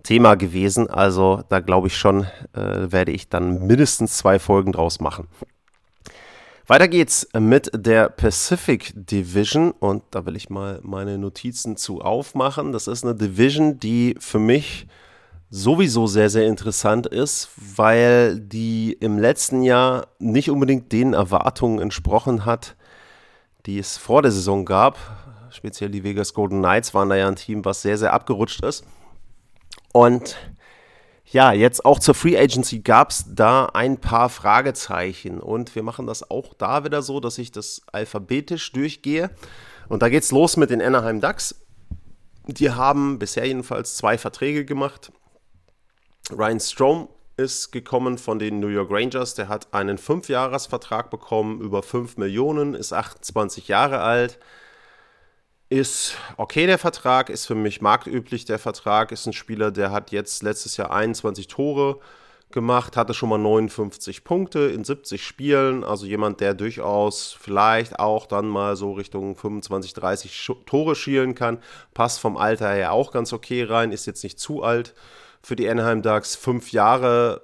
Thema gewesen. Also da glaube ich schon, äh, werde ich dann mindestens zwei Folgen draus machen. Weiter geht's mit der Pacific Division und da will ich mal meine Notizen zu aufmachen. Das ist eine Division, die für mich sowieso sehr, sehr interessant ist, weil die im letzten Jahr nicht unbedingt den Erwartungen entsprochen hat, die es vor der Saison gab. Speziell die Vegas Golden Knights waren da ja ein Team, was sehr, sehr abgerutscht ist. Und ja, jetzt auch zur Free Agency gab es da ein paar Fragezeichen und wir machen das auch da wieder so, dass ich das alphabetisch durchgehe. Und da geht's los mit den Anaheim Ducks. Die haben bisher jedenfalls zwei Verträge gemacht. Ryan Strom ist gekommen von den New York Rangers. Der hat einen Fünfjahresvertrag bekommen, über 5 Millionen, ist 28 Jahre alt ist okay, der Vertrag, ist für mich marktüblich, der Vertrag, ist ein Spieler, der hat jetzt letztes Jahr 21 Tore gemacht, hatte schon mal 59 Punkte in 70 Spielen, also jemand, der durchaus vielleicht auch dann mal so Richtung 25, 30 Tore schielen kann, passt vom Alter her auch ganz okay rein, ist jetzt nicht zu alt für die Anaheim Ducks, fünf Jahre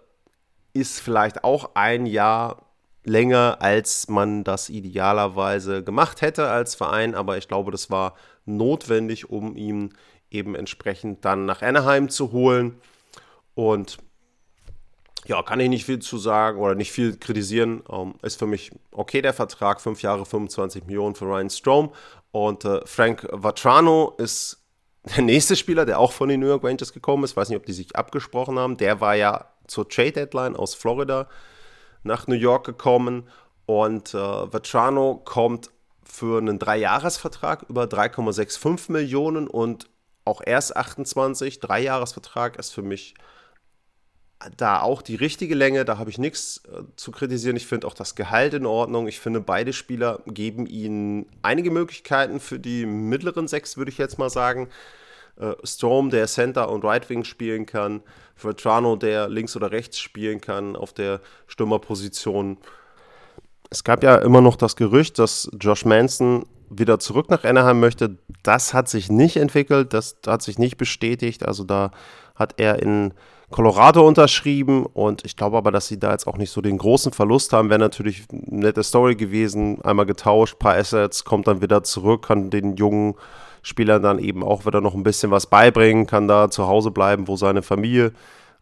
ist vielleicht auch ein Jahr länger, als man das idealerweise gemacht hätte als Verein, aber ich glaube, das war notwendig, um ihn eben entsprechend dann nach Anaheim zu holen. Und ja, kann ich nicht viel zu sagen oder nicht viel kritisieren. Ähm, ist für mich okay der Vertrag, fünf Jahre, 25 Millionen für Ryan Strom. Und äh, Frank Vatrano ist der nächste Spieler, der auch von den New York Rangers gekommen ist. Ich weiß nicht, ob die sich abgesprochen haben. Der war ja zur Trade Deadline aus Florida nach New York gekommen und äh, Vetrano kommt für einen Dreijahresvertrag über 3,65 Millionen und auch erst 28. Dreijahresvertrag ist für mich da auch die richtige Länge, da habe ich nichts äh, zu kritisieren. Ich finde auch das Gehalt in Ordnung. Ich finde, beide Spieler geben ihnen einige Möglichkeiten für die mittleren sechs, würde ich jetzt mal sagen. Äh, Storm, der Center und Right Wing spielen kann, Vetrano, der links oder rechts spielen kann auf der Stürmerposition. Es gab ja immer noch das Gerücht, dass Josh Manson wieder zurück nach Anaheim möchte. Das hat sich nicht entwickelt, das hat sich nicht bestätigt. Also da hat er in Colorado unterschrieben und ich glaube aber, dass sie da jetzt auch nicht so den großen Verlust haben. Wäre natürlich eine nette Story gewesen. Einmal getauscht, paar Assets, kommt dann wieder zurück, kann den jungen Spielern dann eben auch wieder noch ein bisschen was beibringen, kann da zu Hause bleiben, wo seine Familie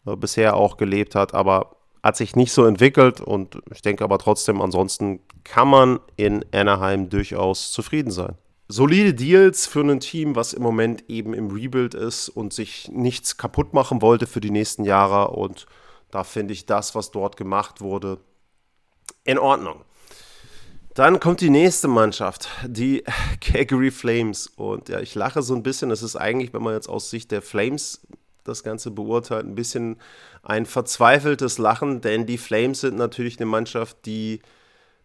äh, bisher auch gelebt hat. Aber hat sich nicht so entwickelt und ich denke aber trotzdem, ansonsten kann man in Anaheim durchaus zufrieden sein. Solide Deals für ein Team, was im Moment eben im Rebuild ist und sich nichts kaputt machen wollte für die nächsten Jahre. Und da finde ich das, was dort gemacht wurde, in Ordnung. Dann kommt die nächste Mannschaft, die Calgary Flames. Und ja, ich lache so ein bisschen. Es ist eigentlich, wenn man jetzt aus Sicht der Flames das Ganze beurteilt, ein bisschen ein verzweifeltes Lachen, denn die Flames sind natürlich eine Mannschaft, die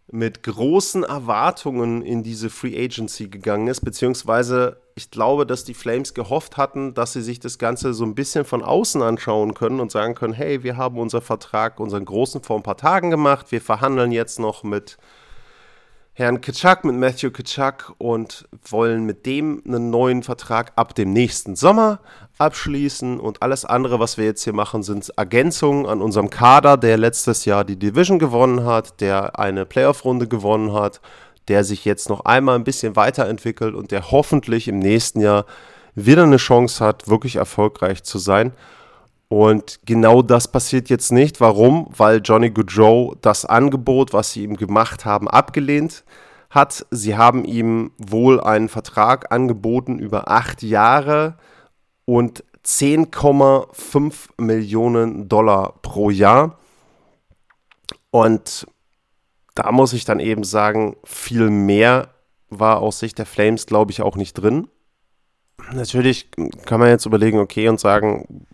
mit großen Erwartungen in diese Free Agency gegangen ist, beziehungsweise ich glaube, dass die Flames gehofft hatten, dass sie sich das Ganze so ein bisschen von außen anschauen können und sagen können, hey, wir haben unseren Vertrag, unseren großen vor ein paar Tagen gemacht, wir verhandeln jetzt noch mit Herrn Kitschak, mit Matthew Kitschak und wollen mit dem einen neuen Vertrag ab dem nächsten Sommer abschließen. Und alles andere, was wir jetzt hier machen, sind Ergänzungen an unserem Kader, der letztes Jahr die Division gewonnen hat, der eine Playoff-Runde gewonnen hat, der sich jetzt noch einmal ein bisschen weiterentwickelt und der hoffentlich im nächsten Jahr wieder eine Chance hat, wirklich erfolgreich zu sein. Und genau das passiert jetzt nicht. Warum? Weil Johnny Goodrow das Angebot, was sie ihm gemacht haben, abgelehnt hat. Sie haben ihm wohl einen Vertrag angeboten über acht Jahre und 10,5 Millionen Dollar pro Jahr. Und da muss ich dann eben sagen, viel mehr war aus Sicht der Flames, glaube ich, auch nicht drin. Natürlich kann man jetzt überlegen, okay, und sagen,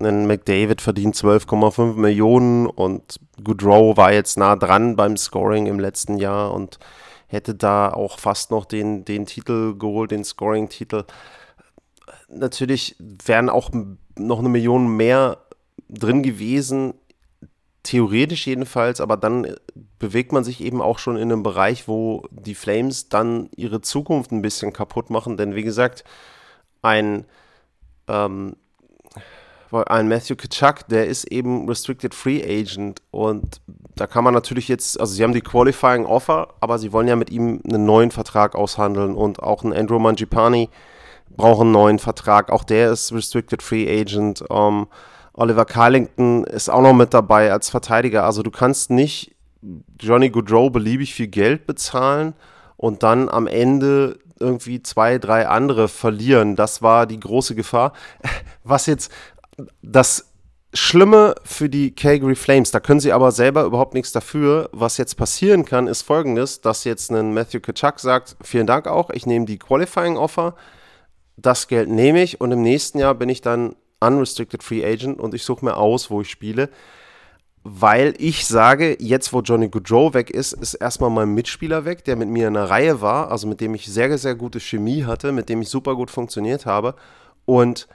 ein McDavid verdient 12,5 Millionen und Goodrow war jetzt nah dran beim Scoring im letzten Jahr und hätte da auch fast noch den, den Titel geholt, den Scoring-Titel. Natürlich wären auch noch eine Million mehr drin gewesen, theoretisch jedenfalls, aber dann bewegt man sich eben auch schon in einem Bereich, wo die Flames dann ihre Zukunft ein bisschen kaputt machen, denn wie gesagt, ein ähm, ein Matthew Kitschak, der ist eben Restricted Free Agent und da kann man natürlich jetzt, also sie haben die Qualifying Offer, aber sie wollen ja mit ihm einen neuen Vertrag aushandeln und auch ein Andrew Mangipani braucht einen neuen Vertrag, auch der ist Restricted Free Agent. Ähm, Oliver Carlington ist auch noch mit dabei als Verteidiger, also du kannst nicht Johnny Goodrow beliebig viel Geld bezahlen und dann am Ende irgendwie zwei, drei andere verlieren. Das war die große Gefahr. Was jetzt das Schlimme für die Calgary Flames, da können sie aber selber überhaupt nichts dafür. Was jetzt passieren kann, ist folgendes, dass jetzt ein Matthew Kachuk sagt, vielen Dank auch, ich nehme die Qualifying Offer, das Geld nehme ich und im nächsten Jahr bin ich dann Unrestricted Free Agent und ich suche mir aus, wo ich spiele. Weil ich sage, jetzt wo Johnny Goodrow weg ist, ist erstmal mein Mitspieler weg, der mit mir in einer Reihe war, also mit dem ich sehr, sehr gute Chemie hatte, mit dem ich super gut funktioniert habe. Und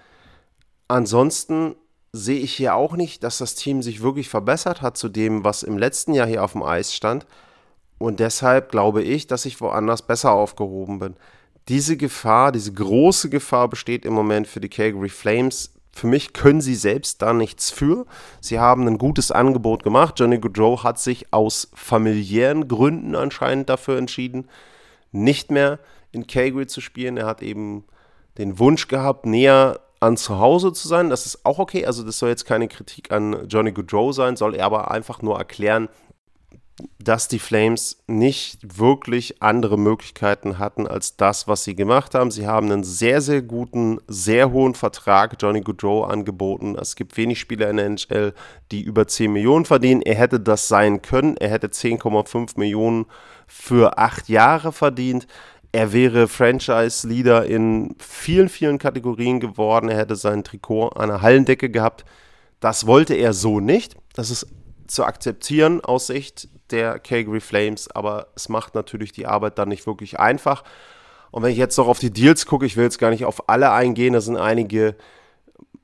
Ansonsten sehe ich hier auch nicht, dass das Team sich wirklich verbessert hat zu dem, was im letzten Jahr hier auf dem Eis stand. Und deshalb glaube ich, dass ich woanders besser aufgehoben bin. Diese Gefahr, diese große Gefahr besteht im Moment für die Calgary Flames. Für mich können sie selbst da nichts für. Sie haben ein gutes Angebot gemacht. Johnny Goodrow hat sich aus familiären Gründen anscheinend dafür entschieden, nicht mehr in Calgary zu spielen. Er hat eben den Wunsch gehabt, näher an zu Hause zu sein. Das ist auch okay. Also das soll jetzt keine Kritik an Johnny Goodrow sein, soll er aber einfach nur erklären, dass die Flames nicht wirklich andere Möglichkeiten hatten als das, was sie gemacht haben. Sie haben einen sehr, sehr guten, sehr hohen Vertrag Johnny Goodrow angeboten. Es gibt wenig Spieler in der NHL, die über 10 Millionen verdienen. Er hätte das sein können. Er hätte 10,5 Millionen für acht Jahre verdient. Er wäre Franchise-Leader in vielen, vielen Kategorien geworden. Er hätte sein Trikot an der Hallendecke gehabt. Das wollte er so nicht. Das ist zu akzeptieren aus Sicht der Calgary Flames, aber es macht natürlich die Arbeit dann nicht wirklich einfach. Und wenn ich jetzt noch auf die Deals gucke, ich will jetzt gar nicht auf alle eingehen, da sind einige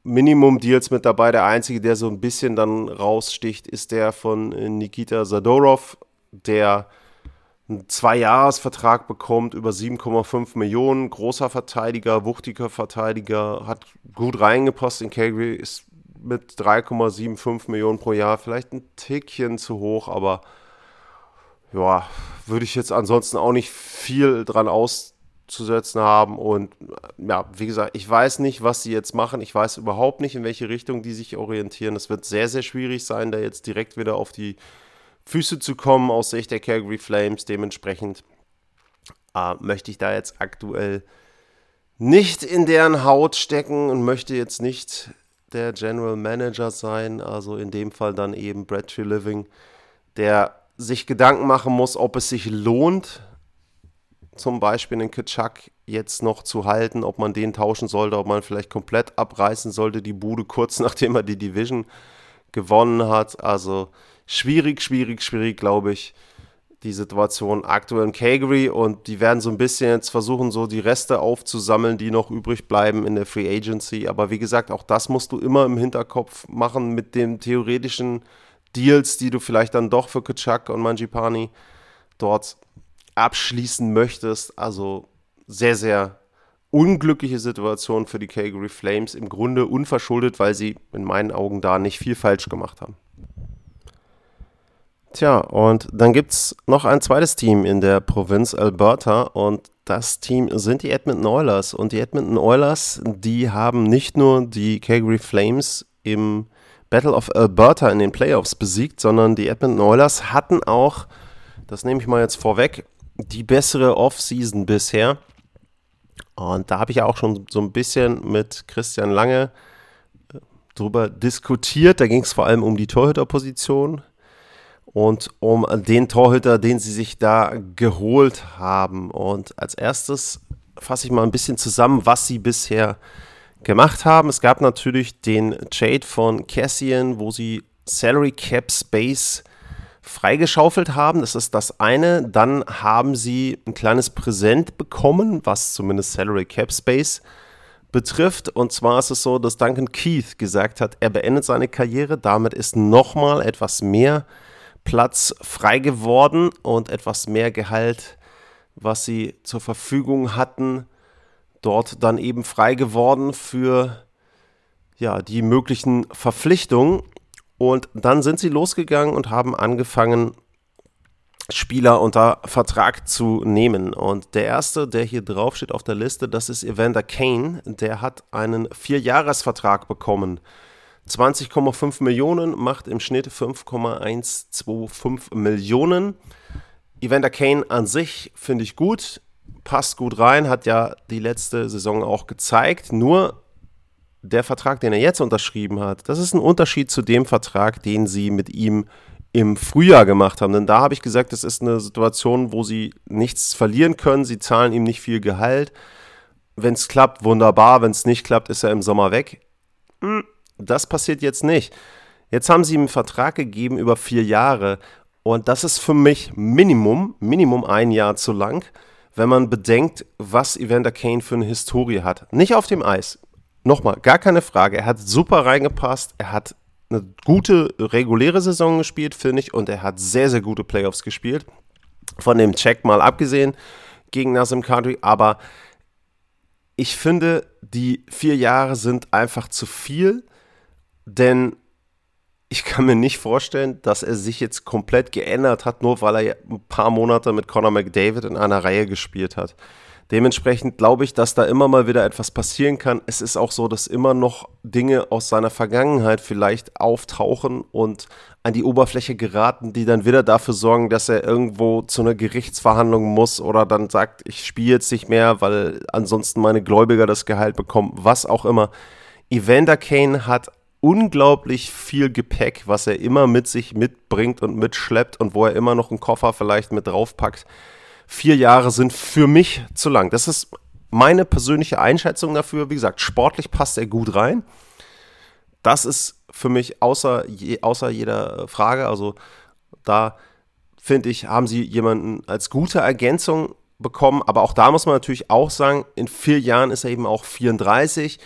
Minimum-Deals mit dabei. Der einzige, der so ein bisschen dann raussticht, ist der von Nikita Sadorov der einen Zwei-Jahres-Vertrag bekommt über 7,5 Millionen. Großer Verteidiger, wuchtiger Verteidiger, hat gut reingepasst in Calgary, ist mit 3,75 Millionen pro Jahr vielleicht ein Tickchen zu hoch, aber ja, würde ich jetzt ansonsten auch nicht viel dran auszusetzen haben. Und ja, wie gesagt, ich weiß nicht, was sie jetzt machen. Ich weiß überhaupt nicht, in welche Richtung die sich orientieren. Es wird sehr, sehr schwierig sein, da jetzt direkt wieder auf die Füße zu kommen aus Sicht der Calgary Flames. Dementsprechend äh, möchte ich da jetzt aktuell nicht in deren Haut stecken und möchte jetzt nicht der General Manager sein, also in dem Fall dann eben Brad Tree Living, der sich Gedanken machen muss, ob es sich lohnt, zum Beispiel den Kitschak jetzt noch zu halten, ob man den tauschen sollte, ob man vielleicht komplett abreißen sollte, die Bude kurz nachdem er die Division gewonnen hat. Also schwierig, schwierig, schwierig, glaube ich, die Situation aktuell in Calgary und die werden so ein bisschen jetzt versuchen, so die Reste aufzusammeln, die noch übrig bleiben in der Free Agency. Aber wie gesagt, auch das musst du immer im Hinterkopf machen mit den theoretischen Deals, die du vielleicht dann doch für Kachak und Manjipani dort abschließen möchtest. Also sehr, sehr unglückliche Situation für die Calgary Flames. Im Grunde unverschuldet, weil sie in meinen Augen da nicht viel falsch gemacht haben. Tja, und dann gibt es noch ein zweites Team in der Provinz Alberta und das Team sind die Edmonton Oilers. Und die Edmonton Oilers, die haben nicht nur die Calgary Flames im Battle of Alberta in den Playoffs besiegt, sondern die Edmonton Oilers hatten auch, das nehme ich mal jetzt vorweg, die bessere Offseason bisher. Und da habe ich ja auch schon so ein bisschen mit Christian Lange äh, drüber diskutiert. Da ging es vor allem um die Torhüterposition und um den Torhüter, den sie sich da geholt haben. Und als erstes fasse ich mal ein bisschen zusammen, was sie bisher gemacht haben. Es gab natürlich den Trade von Cassian, wo sie Salary Cap Space freigeschaufelt haben. Das ist das eine. Dann haben sie ein kleines Präsent bekommen, was zumindest Salary Cap Space betrifft. Und zwar ist es so, dass Duncan Keith gesagt hat, er beendet seine Karriere. Damit ist nochmal etwas mehr Platz frei geworden und etwas mehr Gehalt, was sie zur Verfügung hatten, dort dann eben frei geworden für ja, die möglichen Verpflichtungen. Und dann sind sie losgegangen und haben angefangen, Spieler unter Vertrag zu nehmen. Und der erste, der hier drauf steht auf der Liste, das ist Evander Kane. Der hat einen Vierjahresvertrag bekommen 20,5 Millionen macht im Schnitt 5,125 Millionen. Evander Kane an sich finde ich gut, passt gut rein, hat ja die letzte Saison auch gezeigt. Nur der Vertrag, den er jetzt unterschrieben hat, das ist ein Unterschied zu dem Vertrag, den sie mit ihm im Frühjahr gemacht haben. Denn da habe ich gesagt, das ist eine Situation, wo sie nichts verlieren können. Sie zahlen ihm nicht viel Gehalt. Wenn es klappt, wunderbar. Wenn es nicht klappt, ist er im Sommer weg. Hm das passiert jetzt nicht. Jetzt haben sie ihm einen Vertrag gegeben über vier Jahre und das ist für mich Minimum, Minimum ein Jahr zu lang, wenn man bedenkt, was Evander Kane für eine Historie hat. Nicht auf dem Eis. Nochmal, gar keine Frage. Er hat super reingepasst. Er hat eine gute reguläre Saison gespielt, finde ich, und er hat sehr, sehr gute Playoffs gespielt. Von dem Check mal abgesehen gegen Nassim Kadri, aber ich finde, die vier Jahre sind einfach zu viel. Denn ich kann mir nicht vorstellen, dass er sich jetzt komplett geändert hat, nur weil er ein paar Monate mit Conor McDavid in einer Reihe gespielt hat. Dementsprechend glaube ich, dass da immer mal wieder etwas passieren kann. Es ist auch so, dass immer noch Dinge aus seiner Vergangenheit vielleicht auftauchen und an die Oberfläche geraten, die dann wieder dafür sorgen, dass er irgendwo zu einer Gerichtsverhandlung muss oder dann sagt, ich spiele jetzt nicht mehr, weil ansonsten meine Gläubiger das Gehalt bekommen, was auch immer. Evander Kane hat unglaublich viel Gepäck, was er immer mit sich mitbringt und mitschleppt und wo er immer noch einen Koffer vielleicht mit draufpackt. Vier Jahre sind für mich zu lang. Das ist meine persönliche Einschätzung dafür. Wie gesagt, sportlich passt er gut rein. Das ist für mich außer, außer jeder Frage. Also da finde ich, haben sie jemanden als gute Ergänzung bekommen. Aber auch da muss man natürlich auch sagen, in vier Jahren ist er eben auch 34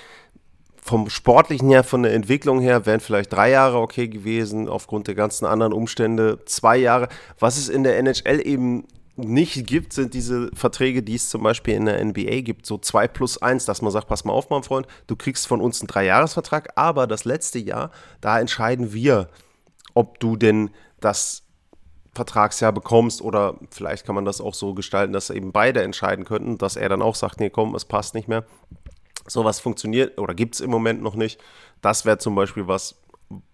vom Sportlichen her, von der Entwicklung her, wären vielleicht drei Jahre okay gewesen, aufgrund der ganzen anderen Umstände zwei Jahre. Was es in der NHL eben nicht gibt, sind diese Verträge, die es zum Beispiel in der NBA gibt, so 2 plus 1, dass man sagt, pass mal auf, mein Freund, du kriegst von uns einen Dreijahresvertrag, aber das letzte Jahr, da entscheiden wir, ob du denn das Vertragsjahr bekommst oder vielleicht kann man das auch so gestalten, dass eben beide entscheiden könnten, dass er dann auch sagt, nee, komm, es passt nicht mehr. Sowas funktioniert oder gibt es im Moment noch nicht. Das wäre zum Beispiel was,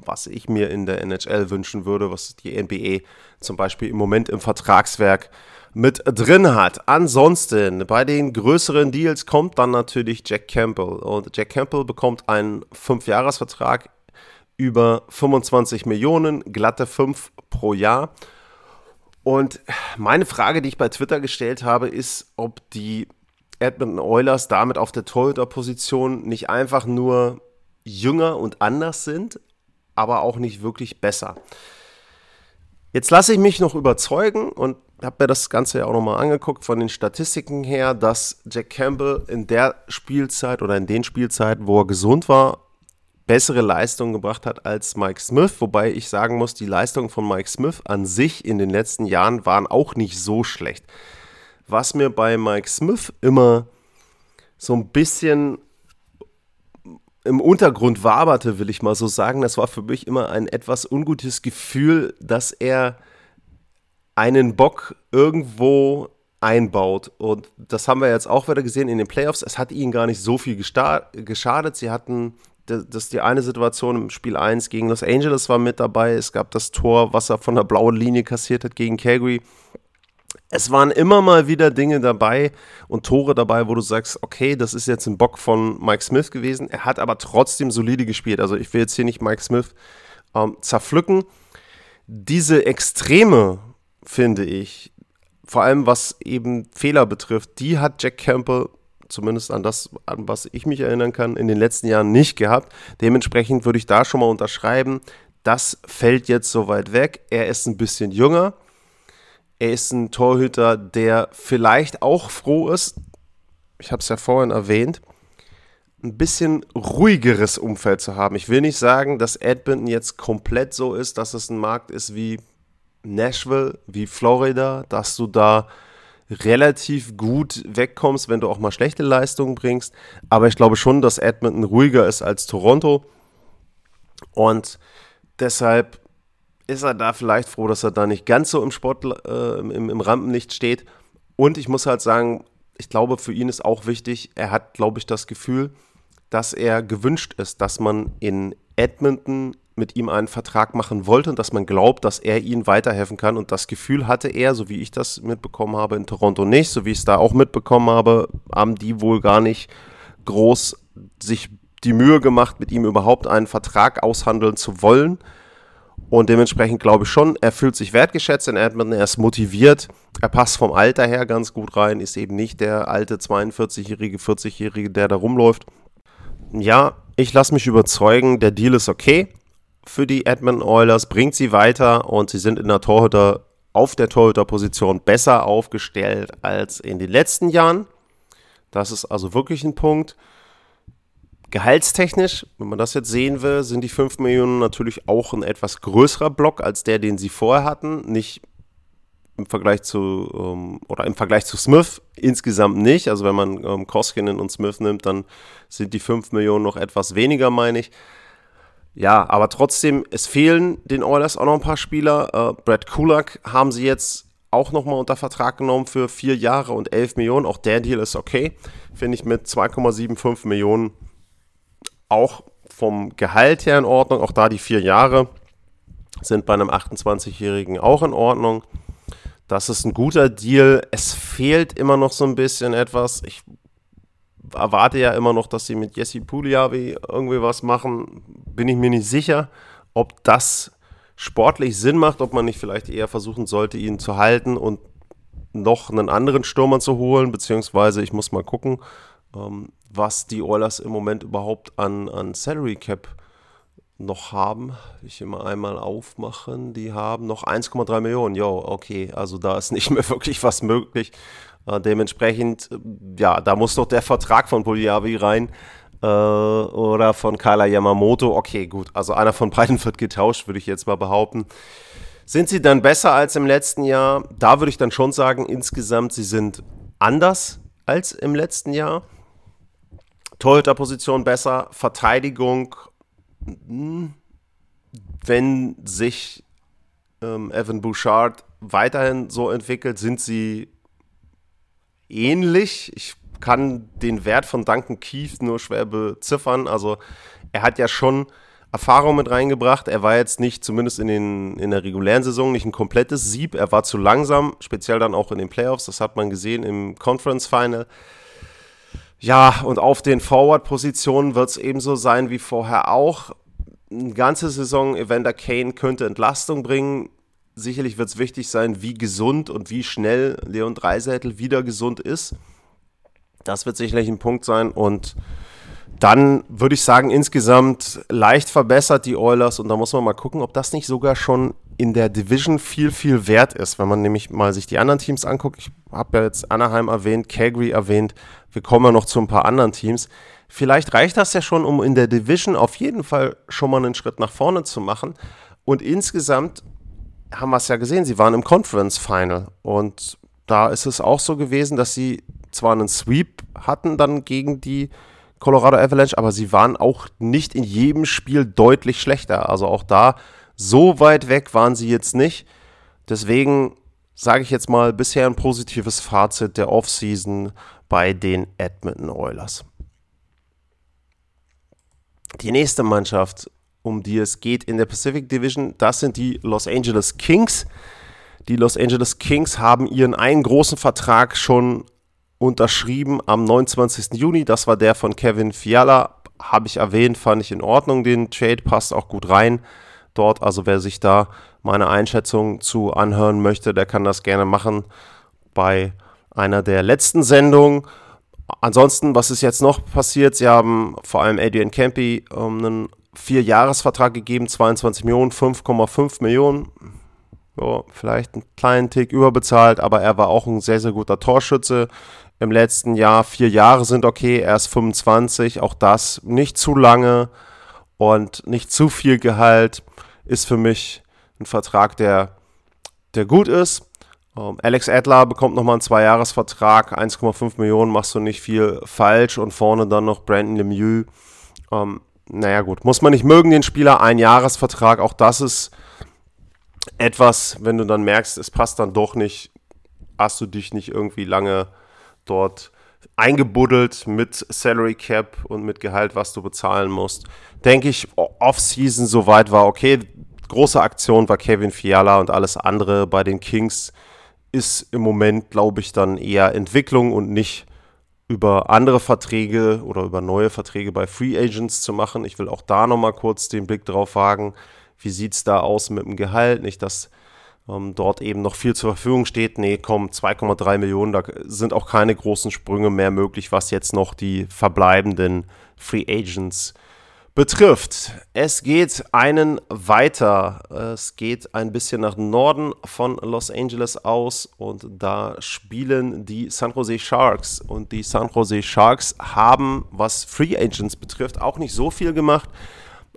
was ich mir in der NHL wünschen würde, was die NBA zum Beispiel im Moment im Vertragswerk mit drin hat. Ansonsten, bei den größeren Deals kommt dann natürlich Jack Campbell. Und Jack Campbell bekommt einen Fünfjahresvertrag über 25 Millionen, glatte 5 pro Jahr. Und meine Frage, die ich bei Twitter gestellt habe, ist, ob die Edmonton Oilers damit auf der Torhüter-Position nicht einfach nur jünger und anders sind, aber auch nicht wirklich besser. Jetzt lasse ich mich noch überzeugen und habe mir das Ganze ja auch nochmal angeguckt von den Statistiken her, dass Jack Campbell in der Spielzeit oder in den Spielzeiten, wo er gesund war, bessere Leistungen gebracht hat als Mike Smith, wobei ich sagen muss, die Leistungen von Mike Smith an sich in den letzten Jahren waren auch nicht so schlecht was mir bei Mike Smith immer so ein bisschen im Untergrund waberte, will ich mal so sagen. Das war für mich immer ein etwas ungutes Gefühl, dass er einen Bock irgendwo einbaut. Und das haben wir jetzt auch wieder gesehen in den Playoffs. Es hat ihnen gar nicht so viel geschadet. Sie hatten das die eine Situation im Spiel 1 gegen Los Angeles war mit dabei. Es gab das Tor, was er von der blauen Linie kassiert hat gegen Calgary es waren immer mal wieder Dinge dabei und Tore dabei, wo du sagst, okay, das ist jetzt ein Bock von Mike Smith gewesen. Er hat aber trotzdem solide gespielt. Also ich will jetzt hier nicht Mike Smith ähm, zerpflücken. Diese Extreme, finde ich, vor allem was eben Fehler betrifft, die hat Jack Campbell zumindest an das, an was ich mich erinnern kann, in den letzten Jahren nicht gehabt. Dementsprechend würde ich da schon mal unterschreiben, das fällt jetzt so weit weg. Er ist ein bisschen jünger er ist ein Torhüter, der vielleicht auch froh ist, ich habe es ja vorhin erwähnt, ein bisschen ruhigeres Umfeld zu haben. Ich will nicht sagen, dass Edmonton jetzt komplett so ist, dass es ein Markt ist wie Nashville, wie Florida, dass du da relativ gut wegkommst, wenn du auch mal schlechte Leistungen bringst. Aber ich glaube schon, dass Edmonton ruhiger ist als Toronto. Und deshalb ist er da vielleicht froh, dass er da nicht ganz so im Sport, äh, im, im Rampenlicht steht. Und ich muss halt sagen, ich glaube, für ihn ist auch wichtig, er hat, glaube ich, das Gefühl, dass er gewünscht ist, dass man in Edmonton mit ihm einen Vertrag machen wollte und dass man glaubt, dass er ihnen weiterhelfen kann. Und das Gefühl hatte er, so wie ich das mitbekommen habe, in Toronto nicht, so wie ich es da auch mitbekommen habe, haben die wohl gar nicht groß sich die Mühe gemacht, mit ihm überhaupt einen Vertrag aushandeln zu wollen. Und dementsprechend glaube ich schon, er fühlt sich wertgeschätzt in Edmonton, er ist motiviert, er passt vom Alter her ganz gut rein, ist eben nicht der alte 42-jährige, 40-jährige, der da rumläuft. Ja, ich lasse mich überzeugen, der Deal ist okay für die Edmonton Oilers, bringt sie weiter und sie sind in der Torhüter, auf der Torhüterposition besser aufgestellt als in den letzten Jahren. Das ist also wirklich ein Punkt. Gehaltstechnisch, wenn man das jetzt sehen will, sind die 5 Millionen natürlich auch ein etwas größerer Block als der, den sie vorher hatten. Nicht im Vergleich zu, ähm, oder im Vergleich zu Smith insgesamt nicht. Also wenn man ähm, Koskinen und Smith nimmt, dann sind die 5 Millionen noch etwas weniger, meine ich. Ja, aber trotzdem, es fehlen den Oilers auch noch ein paar Spieler. Äh, Brad Kulak haben sie jetzt auch nochmal unter Vertrag genommen für vier Jahre und 11 Millionen. Auch der Deal ist okay. Finde ich mit 2,75 Millionen auch vom Gehalt her in Ordnung. Auch da die vier Jahre sind bei einem 28-Jährigen auch in Ordnung. Das ist ein guter Deal. Es fehlt immer noch so ein bisschen etwas. Ich erwarte ja immer noch, dass sie mit Jesse Pugliavi irgendwie was machen. Bin ich mir nicht sicher, ob das sportlich Sinn macht, ob man nicht vielleicht eher versuchen sollte, ihn zu halten und noch einen anderen Stürmer zu holen, beziehungsweise ich muss mal gucken, ähm, was die Oilers im Moment überhaupt an, an Salary Cap noch haben. Ich immer einmal aufmachen. Die haben noch 1,3 Millionen. Jo, okay, also da ist nicht mehr wirklich was möglich. Äh, dementsprechend, ja, da muss doch der Vertrag von Poliavi rein. äh, oder von Kala Yamamoto. Okay, gut. Also einer von beiden wird getauscht, würde ich jetzt mal behaupten. Sind sie dann besser als im letzten Jahr? Da würde ich dann schon sagen, insgesamt, sie sind anders als im letzten Jahr. Torhüterposition besser, Verteidigung, hm, wenn sich ähm, Evan Bouchard weiterhin so entwickelt, sind sie ähnlich. Ich kann den Wert von Duncan Keith nur schwer beziffern. Also er hat ja schon Erfahrung mit reingebracht. Er war jetzt nicht, zumindest in, den, in der regulären Saison, nicht ein komplettes Sieb. Er war zu langsam, speziell dann auch in den Playoffs. Das hat man gesehen im Conference Final. Ja, und auf den Forward-Positionen wird es ebenso sein wie vorher auch. Eine ganze Saison Evander Kane könnte Entlastung bringen. Sicherlich wird es wichtig sein, wie gesund und wie schnell Leon Dreisettel wieder gesund ist. Das wird sicherlich ein Punkt sein. Und dann würde ich sagen, insgesamt leicht verbessert die Oilers. Und da muss man mal gucken, ob das nicht sogar schon in der Division viel, viel wert ist. Wenn man nämlich mal sich die anderen Teams anguckt. Ich habe ja jetzt Anaheim erwähnt, Calgary erwähnt. Wir kommen ja noch zu ein paar anderen Teams. Vielleicht reicht das ja schon, um in der Division auf jeden Fall schon mal einen Schritt nach vorne zu machen. Und insgesamt haben wir es ja gesehen, sie waren im Conference Final. Und da ist es auch so gewesen, dass sie zwar einen Sweep hatten dann gegen die Colorado Avalanche, aber sie waren auch nicht in jedem Spiel deutlich schlechter. Also auch da so weit weg waren sie jetzt nicht. Deswegen sage ich jetzt mal bisher ein positives Fazit der Offseason bei den Edmonton Oilers. Die nächste Mannschaft, um die es geht in der Pacific Division, das sind die Los Angeles Kings. Die Los Angeles Kings haben ihren einen großen Vertrag schon unterschrieben am 29. Juni. Das war der von Kevin Fiala. Habe ich erwähnt, fand ich in Ordnung. Den Trade passt auch gut rein dort. Also wer sich da meine Einschätzung zu anhören möchte, der kann das gerne machen bei einer der letzten Sendungen. Ansonsten, was ist jetzt noch passiert? Sie haben vor allem Adrian Campy ähm, einen Vierjahresvertrag gegeben, 22 Millionen, 5,5 Millionen. Ja, vielleicht einen kleinen Tick überbezahlt, aber er war auch ein sehr, sehr guter Torschütze im letzten Jahr. Vier Jahre sind okay, er ist 25, auch das nicht zu lange und nicht zu viel Gehalt ist für mich ein Vertrag, der, der gut ist. Ähm, Alex Adler bekommt nochmal einen Zweijahresvertrag, 1,5 Millionen, machst du nicht viel falsch und vorne dann noch Brandon Lemieux. Ähm, naja gut, muss man nicht mögen, den Spieler, ein Jahresvertrag, auch das ist etwas, wenn du dann merkst, es passt dann doch nicht, hast du dich nicht irgendwie lange dort eingebuddelt mit Salary Cap und mit Gehalt, was du bezahlen musst. Denke ich, Off-Season soweit war okay. Große Aktion war Kevin Fiala und alles andere bei den Kings ist im Moment, glaube ich, dann eher Entwicklung und nicht über andere Verträge oder über neue Verträge bei Free Agents zu machen. Ich will auch da nochmal kurz den Blick drauf wagen. Wie sieht es da aus mit dem Gehalt? Nicht, dass ähm, dort eben noch viel zur Verfügung steht. Nee, komm, 2,3 Millionen, da sind auch keine großen Sprünge mehr möglich, was jetzt noch die verbleibenden Free Agents betrifft. Es geht einen weiter. Es geht ein bisschen nach Norden von Los Angeles aus und da spielen die San Jose Sharks. Und die San Jose Sharks haben, was Free Agents betrifft, auch nicht so viel gemacht.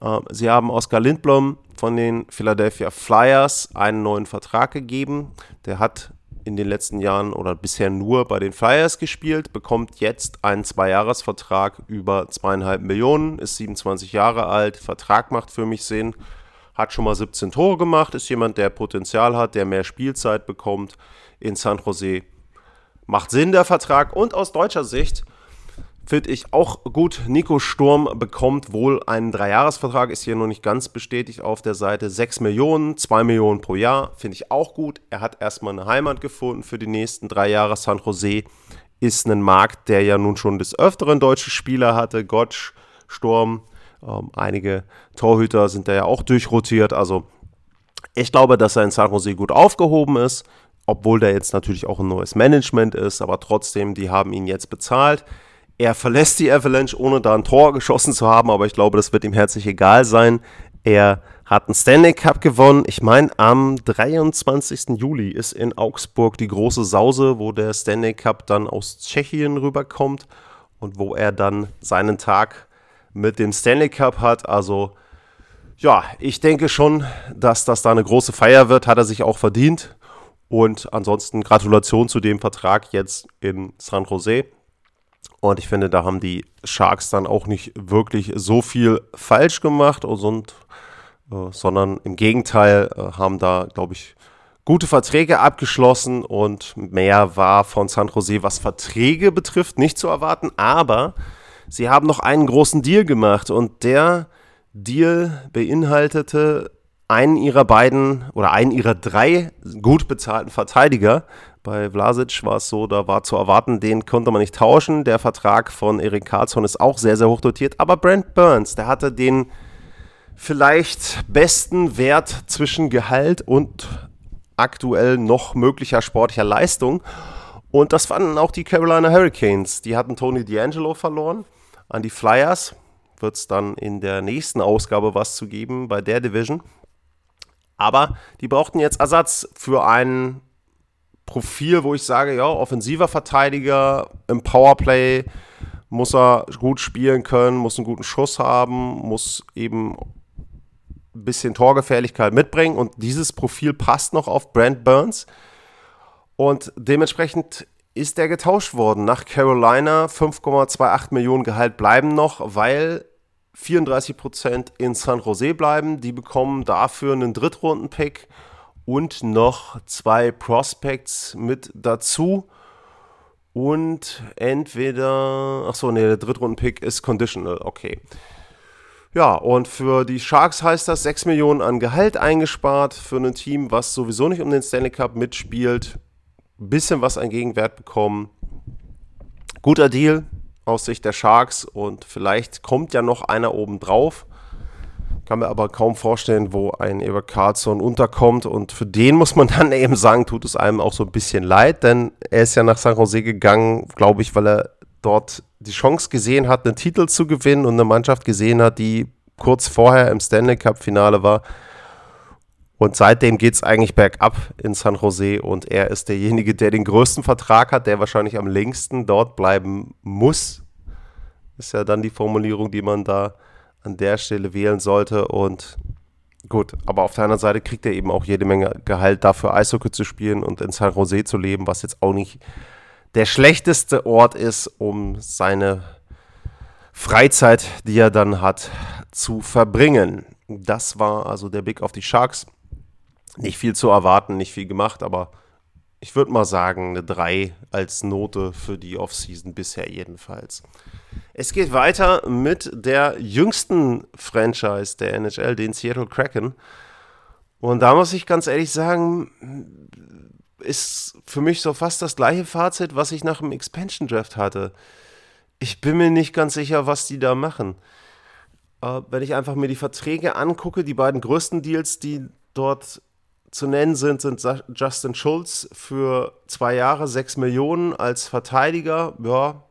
Ähm, sie haben Oskar Lindblom von den Philadelphia Flyers einen neuen Vertrag gegeben. Der hat in den letzten Jahren oder bisher nur bei den Flyers gespielt, bekommt jetzt einen Zweijahresvertrag über zweieinhalb Millionen, ist 27 Jahre alt, Vertrag macht für mich Sinn, hat schon mal 17 Tore gemacht, ist jemand, der Potenzial hat, der mehr Spielzeit bekommt in San Jose. Macht Sinn der Vertrag und aus deutscher Sicht Finde ich auch gut. Nico Sturm bekommt wohl einen Dreijahresvertrag, ist hier noch nicht ganz bestätigt auf der Seite. 6 Millionen, 2 Millionen pro Jahr, finde ich auch gut. Er hat erstmal eine Heimat gefunden für die nächsten drei Jahre. San Jose ist ein Markt, der ja nun schon des Öfteren deutsche Spieler hatte. Gottsch, Sturm, ähm, einige Torhüter sind da ja auch durchrotiert. Also ich glaube, dass er in San Jose gut aufgehoben ist, obwohl da jetzt natürlich auch ein neues Management ist, aber trotzdem, die haben ihn jetzt bezahlt. Er verlässt die Avalanche, ohne da ein Tor geschossen zu haben, aber ich glaube, das wird ihm herzlich egal sein. Er hat einen Stanley Cup gewonnen. Ich meine, am 23. Juli ist in Augsburg die große Sause, wo der Stanley Cup dann aus Tschechien rüberkommt und wo er dann seinen Tag mit dem Stanley Cup hat. Also ja, ich denke schon, dass das da eine große Feier wird, hat er sich auch verdient. Und ansonsten Gratulation zu dem Vertrag jetzt in San Jose. Und ich finde, da haben die Sharks dann auch nicht wirklich so viel falsch gemacht, und, äh, sondern im Gegenteil äh, haben da, glaube ich, gute Verträge abgeschlossen und mehr war von San Jose, was Verträge betrifft, nicht zu erwarten. Aber sie haben noch einen großen Deal gemacht und der Deal beinhaltete einen ihrer beiden oder einen ihrer drei gut bezahlten Verteidiger. Bei Vlasic war es so, da war zu erwarten, den konnte man nicht tauschen. Der Vertrag von Erik Karlsson ist auch sehr, sehr hoch dotiert. Aber Brent Burns, der hatte den vielleicht besten Wert zwischen Gehalt und aktuell noch möglicher sportlicher Leistung. Und das fanden auch die Carolina Hurricanes. Die hatten Tony D'Angelo verloren an die Flyers. Wird es dann in der nächsten Ausgabe was zu geben bei der Division. Aber die brauchten jetzt Ersatz für ein Profil, wo ich sage, ja, offensiver Verteidiger im Powerplay muss er gut spielen können, muss einen guten Schuss haben, muss eben ein bisschen Torgefährlichkeit mitbringen und dieses Profil passt noch auf Brent Burns und dementsprechend ist er getauscht worden nach Carolina. 5,28 Millionen Gehalt bleiben noch, weil 34% in San Jose bleiben. Die bekommen dafür einen Drittrunden-Pick und noch zwei Prospects mit dazu. Und entweder, ach so, nee, der Drittrunden-Pick ist conditional, okay. Ja, und für die Sharks heißt das 6 Millionen an Gehalt eingespart für ein Team, was sowieso nicht um den Stanley Cup mitspielt. Ein bisschen was an Gegenwert bekommen. Guter Deal, aus Sicht der Sharks und vielleicht kommt ja noch einer oben drauf. Kann mir aber kaum vorstellen, wo ein Eber Carlson unterkommt. Und für den muss man dann eben sagen, tut es einem auch so ein bisschen leid, denn er ist ja nach San Jose gegangen, glaube ich, weil er dort die Chance gesehen hat, einen Titel zu gewinnen und eine Mannschaft gesehen hat, die kurz vorher im Stanley Cup-Finale war. Und seitdem geht es eigentlich bergab in San Jose und er ist derjenige, der den größten Vertrag hat, der wahrscheinlich am längsten dort bleiben muss. Ist ja dann die Formulierung, die man da an der Stelle wählen sollte. Und gut, aber auf der anderen Seite kriegt er eben auch jede Menge Gehalt dafür, Eishockey zu spielen und in San Jose zu leben, was jetzt auch nicht der schlechteste Ort ist, um seine Freizeit, die er dann hat, zu verbringen. Das war also der Blick auf die Sharks nicht viel zu erwarten, nicht viel gemacht, aber ich würde mal sagen, eine 3 als Note für die Offseason bisher jedenfalls. Es geht weiter mit der jüngsten Franchise der NHL, den Seattle Kraken. Und da muss ich ganz ehrlich sagen, ist für mich so fast das gleiche Fazit, was ich nach dem Expansion Draft hatte. Ich bin mir nicht ganz sicher, was die da machen. Äh, wenn ich einfach mir die Verträge angucke, die beiden größten Deals, die dort zu nennen sind, sind Justin Schulz für zwei Jahre, sechs Millionen als Verteidiger, ja,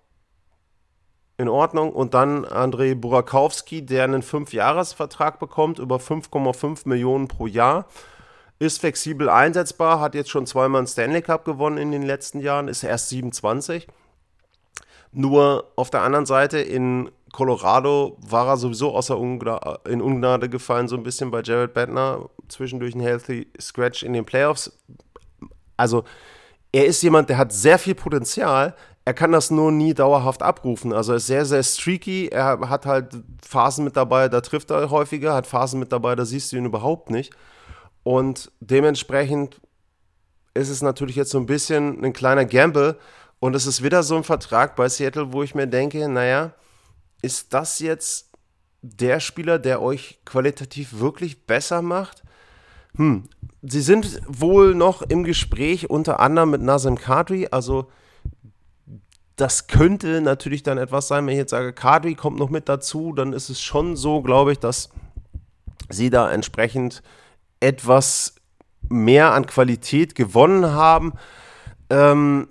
in Ordnung. Und dann Andrei Burakowski, der einen Fünfjahresvertrag bekommt, über 5,5 Millionen pro Jahr. Ist flexibel einsetzbar, hat jetzt schon zweimal einen Stanley Cup gewonnen in den letzten Jahren, ist erst 27. Nur auf der anderen Seite in Colorado war er sowieso außer Ungna in Ungnade gefallen, so ein bisschen bei Jared Bettner, zwischendurch ein Healthy Scratch in den Playoffs. Also, er ist jemand, der hat sehr viel Potenzial, er kann das nur nie dauerhaft abrufen. Also er ist sehr, sehr streaky. Er hat halt Phasen mit dabei, da trifft er häufiger, hat Phasen mit dabei, da siehst du ihn überhaupt nicht. Und dementsprechend ist es natürlich jetzt so ein bisschen ein kleiner Gamble. Und es ist wieder so ein Vertrag bei Seattle, wo ich mir denke, naja, ist das jetzt der Spieler, der euch qualitativ wirklich besser macht? Hm, sie sind wohl noch im Gespräch, unter anderem mit Nazem Kadri, also das könnte natürlich dann etwas sein, wenn ich jetzt sage, Kadri kommt noch mit dazu, dann ist es schon so, glaube ich, dass sie da entsprechend etwas mehr an Qualität gewonnen haben. Ähm,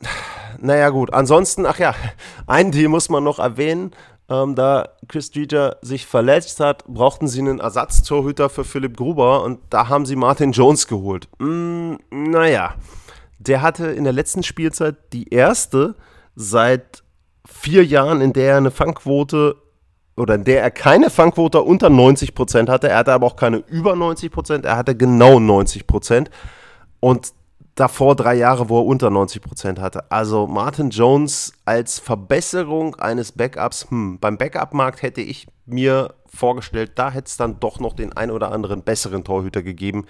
naja, gut. Ansonsten, ach ja, einen Deal muss man noch erwähnen. Ähm, da Chris Streeter sich verletzt hat, brauchten sie einen Ersatztorhüter für Philipp Gruber und da haben sie Martin Jones geholt. Mm, naja, der hatte in der letzten Spielzeit die erste seit vier Jahren, in der er eine Fangquote oder in der er keine Fangquote unter 90% hatte. Er hatte aber auch keine über 90%, er hatte genau 90%. Und davor drei Jahre, wo er unter 90% hatte. Also Martin Jones als Verbesserung eines Backups, hm, beim Backup-Markt hätte ich mir vorgestellt, da hätte es dann doch noch den ein oder anderen besseren Torhüter gegeben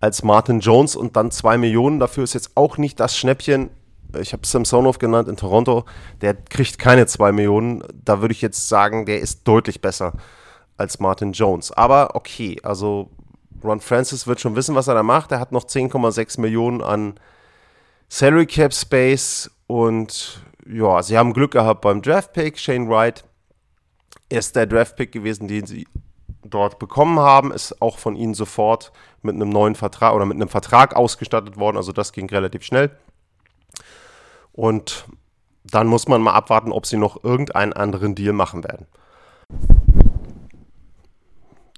als Martin Jones und dann zwei Millionen. Dafür ist jetzt auch nicht das Schnäppchen. Ich habe Samsonov genannt in Toronto. Der kriegt keine zwei Millionen. Da würde ich jetzt sagen, der ist deutlich besser als Martin Jones. Aber okay, also Ron Francis wird schon wissen, was er da macht. Er hat noch 10,6 Millionen an Salary Cap Space und ja, sie haben Glück gehabt beim Draft Pick. Shane Wright ist der Draft Pick gewesen, den sie dort bekommen haben, ist auch von ihnen sofort mit einem neuen Vertrag oder mit einem Vertrag ausgestattet worden. Also das ging relativ schnell. Und dann muss man mal abwarten, ob sie noch irgendeinen anderen Deal machen werden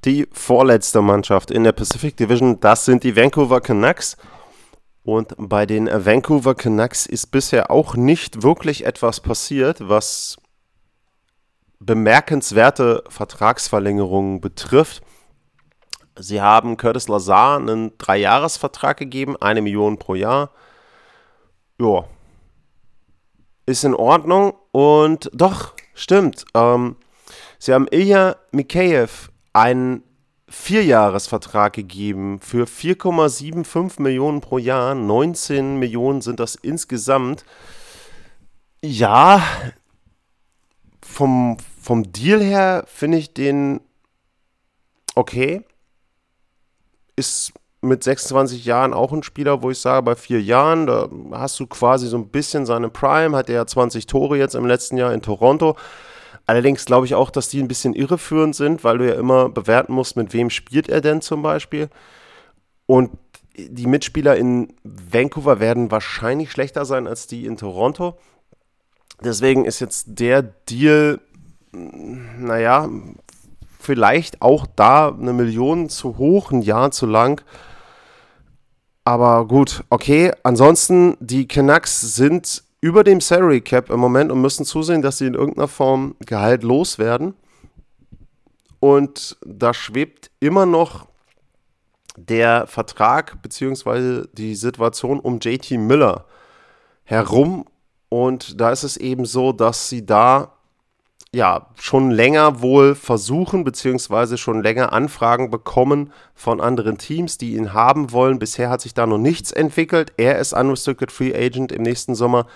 die vorletzte Mannschaft in der Pacific Division. Das sind die Vancouver Canucks. Und bei den Vancouver Canucks ist bisher auch nicht wirklich etwas passiert, was bemerkenswerte Vertragsverlängerungen betrifft. Sie haben Curtis Lazar einen Dreijahresvertrag gegeben, eine Million pro Jahr. Ja, ist in Ordnung und doch, stimmt. Ähm, sie haben Ilya Mikheyev einen Vierjahresvertrag gegeben für 4,75 Millionen pro Jahr. 19 Millionen sind das insgesamt. Ja, vom, vom Deal her finde ich den okay. Ist mit 26 Jahren auch ein Spieler, wo ich sage, bei vier Jahren, da hast du quasi so ein bisschen seine Prime, hat er ja 20 Tore jetzt im letzten Jahr in Toronto. Allerdings glaube ich auch, dass die ein bisschen irreführend sind, weil du ja immer bewerten musst, mit wem spielt er denn zum Beispiel. Und die Mitspieler in Vancouver werden wahrscheinlich schlechter sein als die in Toronto. Deswegen ist jetzt der Deal, naja, vielleicht auch da eine Million zu hoch, ein Jahr zu lang. Aber gut, okay. Ansonsten, die Canucks sind über dem Salary Cap im Moment und müssen zusehen, dass sie in irgendeiner Form Gehalt loswerden. Und da schwebt immer noch der Vertrag bzw. die Situation um JT Miller herum. Und da ist es eben so, dass sie da ja schon länger wohl versuchen, beziehungsweise schon länger Anfragen bekommen von anderen Teams, die ihn haben wollen. Bisher hat sich da noch nichts entwickelt. Er ist Unrestricted Free Agent im nächsten Sommer.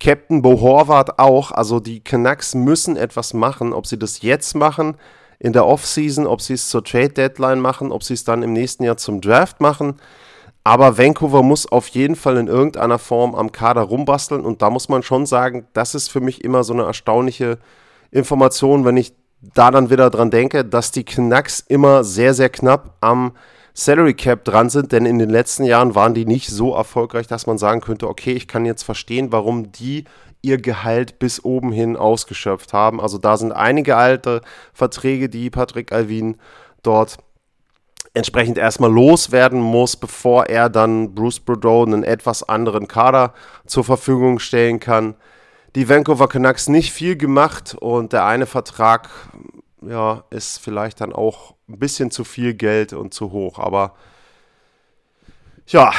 Captain Bo Horvath auch. Also die Canucks müssen etwas machen. Ob sie das jetzt machen, in der Offseason, ob sie es zur Trade Deadline machen, ob sie es dann im nächsten Jahr zum Draft machen. Aber Vancouver muss auf jeden Fall in irgendeiner Form am Kader rumbasteln. Und da muss man schon sagen, das ist für mich immer so eine erstaunliche Information, wenn ich da dann wieder dran denke, dass die Canucks immer sehr, sehr knapp am Salary Cap dran sind, denn in den letzten Jahren waren die nicht so erfolgreich, dass man sagen könnte, okay, ich kann jetzt verstehen, warum die ihr Gehalt bis oben hin ausgeschöpft haben. Also da sind einige alte Verträge, die Patrick Alvin dort entsprechend erstmal loswerden muss, bevor er dann Bruce Boudreau einen etwas anderen Kader zur Verfügung stellen kann die Vancouver Canucks nicht viel gemacht und der eine Vertrag ja, ist vielleicht dann auch ein bisschen zu viel Geld und zu hoch. Aber ja,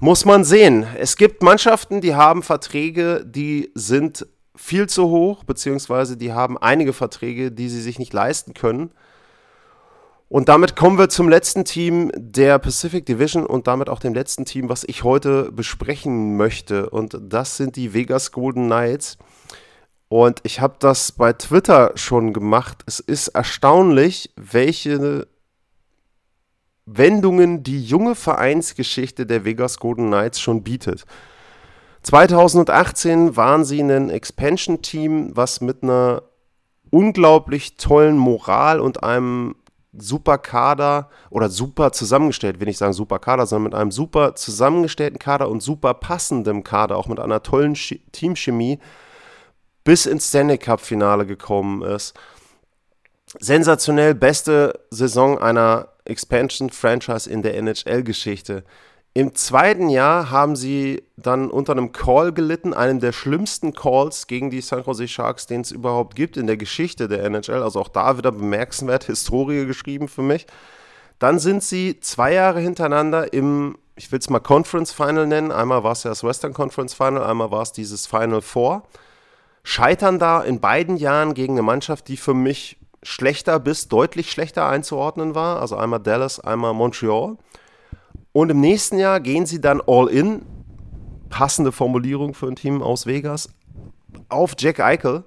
muss man sehen. Es gibt Mannschaften, die haben Verträge, die sind viel zu hoch, beziehungsweise die haben einige Verträge, die sie sich nicht leisten können. Und damit kommen wir zum letzten Team der Pacific Division und damit auch dem letzten Team, was ich heute besprechen möchte. Und das sind die Vegas Golden Knights. Und ich habe das bei Twitter schon gemacht. Es ist erstaunlich, welche Wendungen die junge Vereinsgeschichte der Vegas Golden Knights schon bietet. 2018 waren sie ein Expansion-Team, was mit einer unglaublich tollen Moral und einem super Kader oder super zusammengestellt, will ich sagen super Kader, sondern mit einem super zusammengestellten Kader und super passendem Kader, auch mit einer tollen Sch Teamchemie bis ins Stanley Cup Finale gekommen ist. Sensationell beste Saison einer Expansion Franchise in der NHL Geschichte Im zweiten Jahr haben sie dann unter einem Call gelitten, einem der schlimmsten Calls gegen die San Jose Sharks, den es überhaupt gibt in der Geschichte der NHL. Also auch da wieder bemerkenswert Historie geschrieben für mich. Dann sind sie zwei Jahre hintereinander im, ich will es mal Conference Final nennen. Einmal war es ja das Western Conference Final, einmal war es dieses Final Four. Scheitern da in beiden Jahren gegen eine Mannschaft, die für mich schlechter bis deutlich schlechter einzuordnen war. Also einmal Dallas, einmal Montreal. Und im nächsten Jahr gehen sie dann all in, passende Formulierung für ein Team aus Vegas, auf Jack Eichel.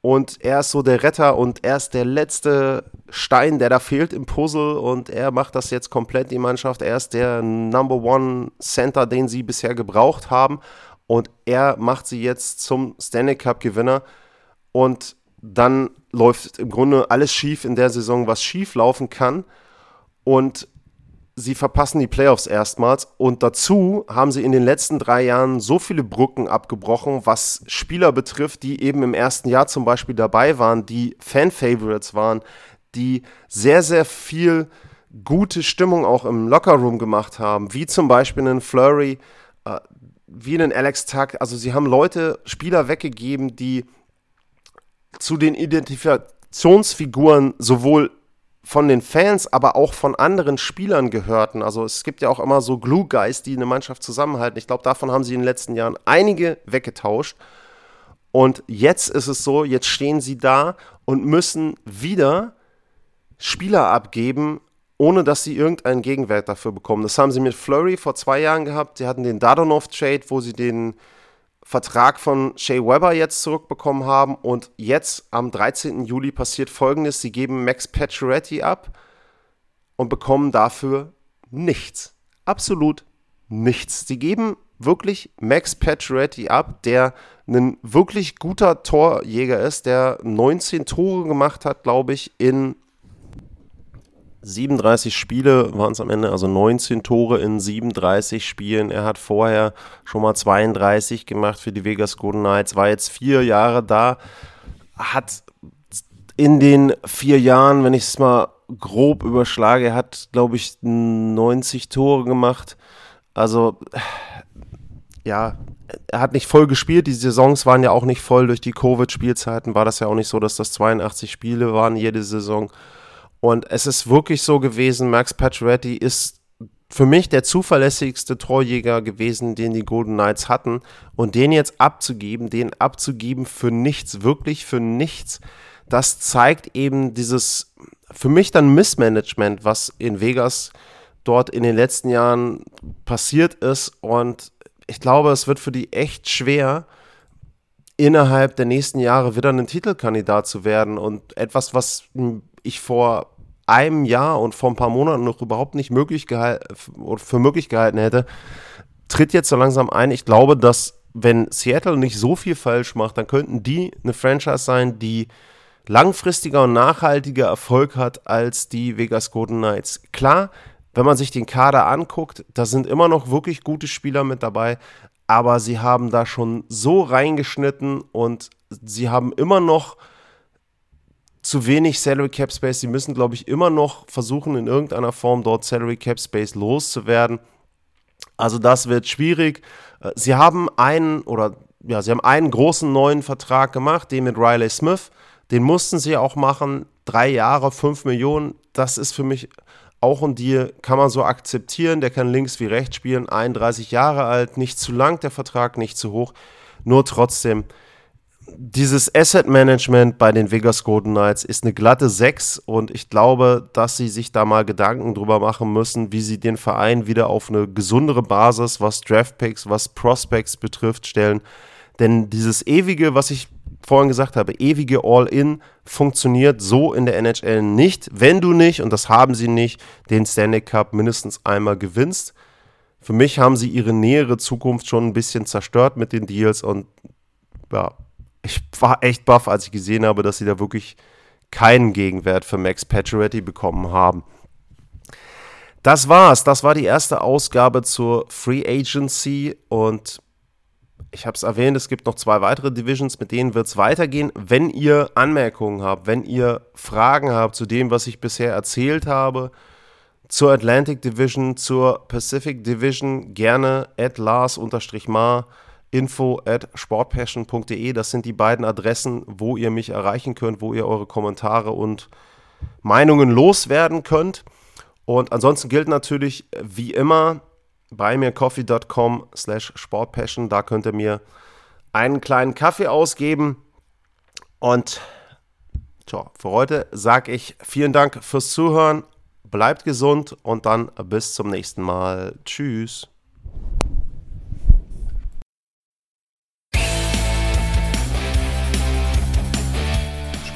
Und er ist so der Retter und er ist der letzte Stein, der da fehlt im Puzzle. Und er macht das jetzt komplett, die Mannschaft. Er ist der Number One Center, den sie bisher gebraucht haben. Und er macht sie jetzt zum Stanley Cup-Gewinner. Und dann läuft im Grunde alles schief in der Saison, was schief laufen kann. Und sie verpassen die Playoffs erstmals und dazu haben sie in den letzten drei Jahren so viele Brücken abgebrochen, was Spieler betrifft, die eben im ersten Jahr zum Beispiel dabei waren, die Fan-Favorites waren, die sehr, sehr viel gute Stimmung auch im Lockerroom gemacht haben, wie zum Beispiel einen Flurry, äh, wie einen Alex Tuck. Also sie haben Leute, Spieler weggegeben, die zu den Identifikationsfiguren sowohl von den Fans, aber auch von anderen Spielern gehörten. Also es gibt ja auch immer so Glue Guys, die eine Mannschaft zusammenhalten. Ich glaube, davon haben sie in den letzten Jahren einige weggetauscht. Und jetzt ist es so, jetzt stehen sie da und müssen wieder Spieler abgeben, ohne dass sie irgendeinen Gegenwert dafür bekommen. Das haben sie mit Flurry vor zwei Jahren gehabt. Sie hatten den Dadonov-Trade, wo sie den Vertrag von Shea Weber jetzt zurückbekommen haben. Und jetzt am 13. Juli passiert folgendes: Sie geben Max Pacioretty ab und bekommen dafür nichts. Absolut nichts. Sie geben wirklich Max Pacioretty ab, der ein wirklich guter Torjäger ist, der 19 Tore gemacht hat, glaube ich, in 37 Spiele waren es am Ende, also 19 Tore in 37 Spielen. Er hat vorher schon mal 32 gemacht für die Vegas Golden Knights, war jetzt vier Jahre da, hat in den vier Jahren, wenn ich es mal grob überschlage, er hat, glaube ich, 90 Tore gemacht. Also, ja, er hat nicht voll gespielt. Die Saisons waren ja auch nicht voll. Durch die Covid-Spielzeiten war das ja auch nicht so, dass das 82 Spiele waren jede Saison. Und es ist wirklich so gewesen, Max Pacioretty ist für mich der zuverlässigste Torjäger gewesen, den die Golden Knights hatten. Und den jetzt abzugeben, den abzugeben für nichts, wirklich für nichts, das zeigt eben dieses, für mich dann Missmanagement, was in Vegas dort in den letzten Jahren passiert ist. Und ich glaube, es wird für die echt schwer, innerhalb der nächsten Jahre wieder ein Titelkandidat zu werden. Und etwas, was ich vor einem Jahr und vor ein paar Monaten noch überhaupt nicht möglich für möglich gehalten hätte, tritt jetzt so langsam ein. Ich glaube, dass wenn Seattle nicht so viel falsch macht, dann könnten die eine Franchise sein, die langfristiger und nachhaltiger Erfolg hat als die Vegas Golden Knights. Klar, wenn man sich den Kader anguckt, da sind immer noch wirklich gute Spieler mit dabei, aber sie haben da schon so reingeschnitten und sie haben immer noch zu wenig Salary Cap Space. Sie müssen, glaube ich, immer noch versuchen, in irgendeiner Form dort Salary Cap Space loszuwerden. Also das wird schwierig. Äh, sie haben einen oder ja, sie haben einen großen neuen Vertrag gemacht, den mit Riley Smith. Den mussten sie auch machen. Drei Jahre, fünf Millionen. Das ist für mich auch ein Deal, kann man so akzeptieren. Der kann links wie rechts spielen. 31 Jahre alt, nicht zu lang der Vertrag, nicht zu hoch. Nur trotzdem, dieses Asset Management bei den Vegas Golden Knights ist eine glatte 6 und ich glaube, dass sie sich da mal Gedanken drüber machen müssen, wie sie den Verein wieder auf eine gesundere Basis, was Draftpicks, was Prospects betrifft, stellen. Denn dieses ewige, was ich vorhin gesagt habe, ewige All-In funktioniert so in der NHL nicht, wenn du nicht, und das haben sie nicht, den Stanley Cup mindestens einmal gewinnst. Für mich haben sie ihre nähere Zukunft schon ein bisschen zerstört mit den Deals und ja, ich war echt baff, als ich gesehen habe, dass sie da wirklich keinen Gegenwert für Max Pacioretty bekommen haben. Das war's. Das war die erste Ausgabe zur Free Agency und ich habe es erwähnt, es gibt noch zwei weitere Divisions, mit denen wird es weitergehen. Wenn ihr Anmerkungen habt, wenn ihr Fragen habt zu dem, was ich bisher erzählt habe, zur Atlantic Division, zur Pacific Division gerne at Lars-Mar info at sportpassion.de. Das sind die beiden Adressen, wo ihr mich erreichen könnt, wo ihr eure Kommentare und Meinungen loswerden könnt. Und ansonsten gilt natürlich wie immer bei mir coffee.com slash sportpassion. Da könnt ihr mir einen kleinen Kaffee ausgeben. Und tja, für heute sage ich vielen Dank fürs Zuhören. Bleibt gesund und dann bis zum nächsten Mal. Tschüss.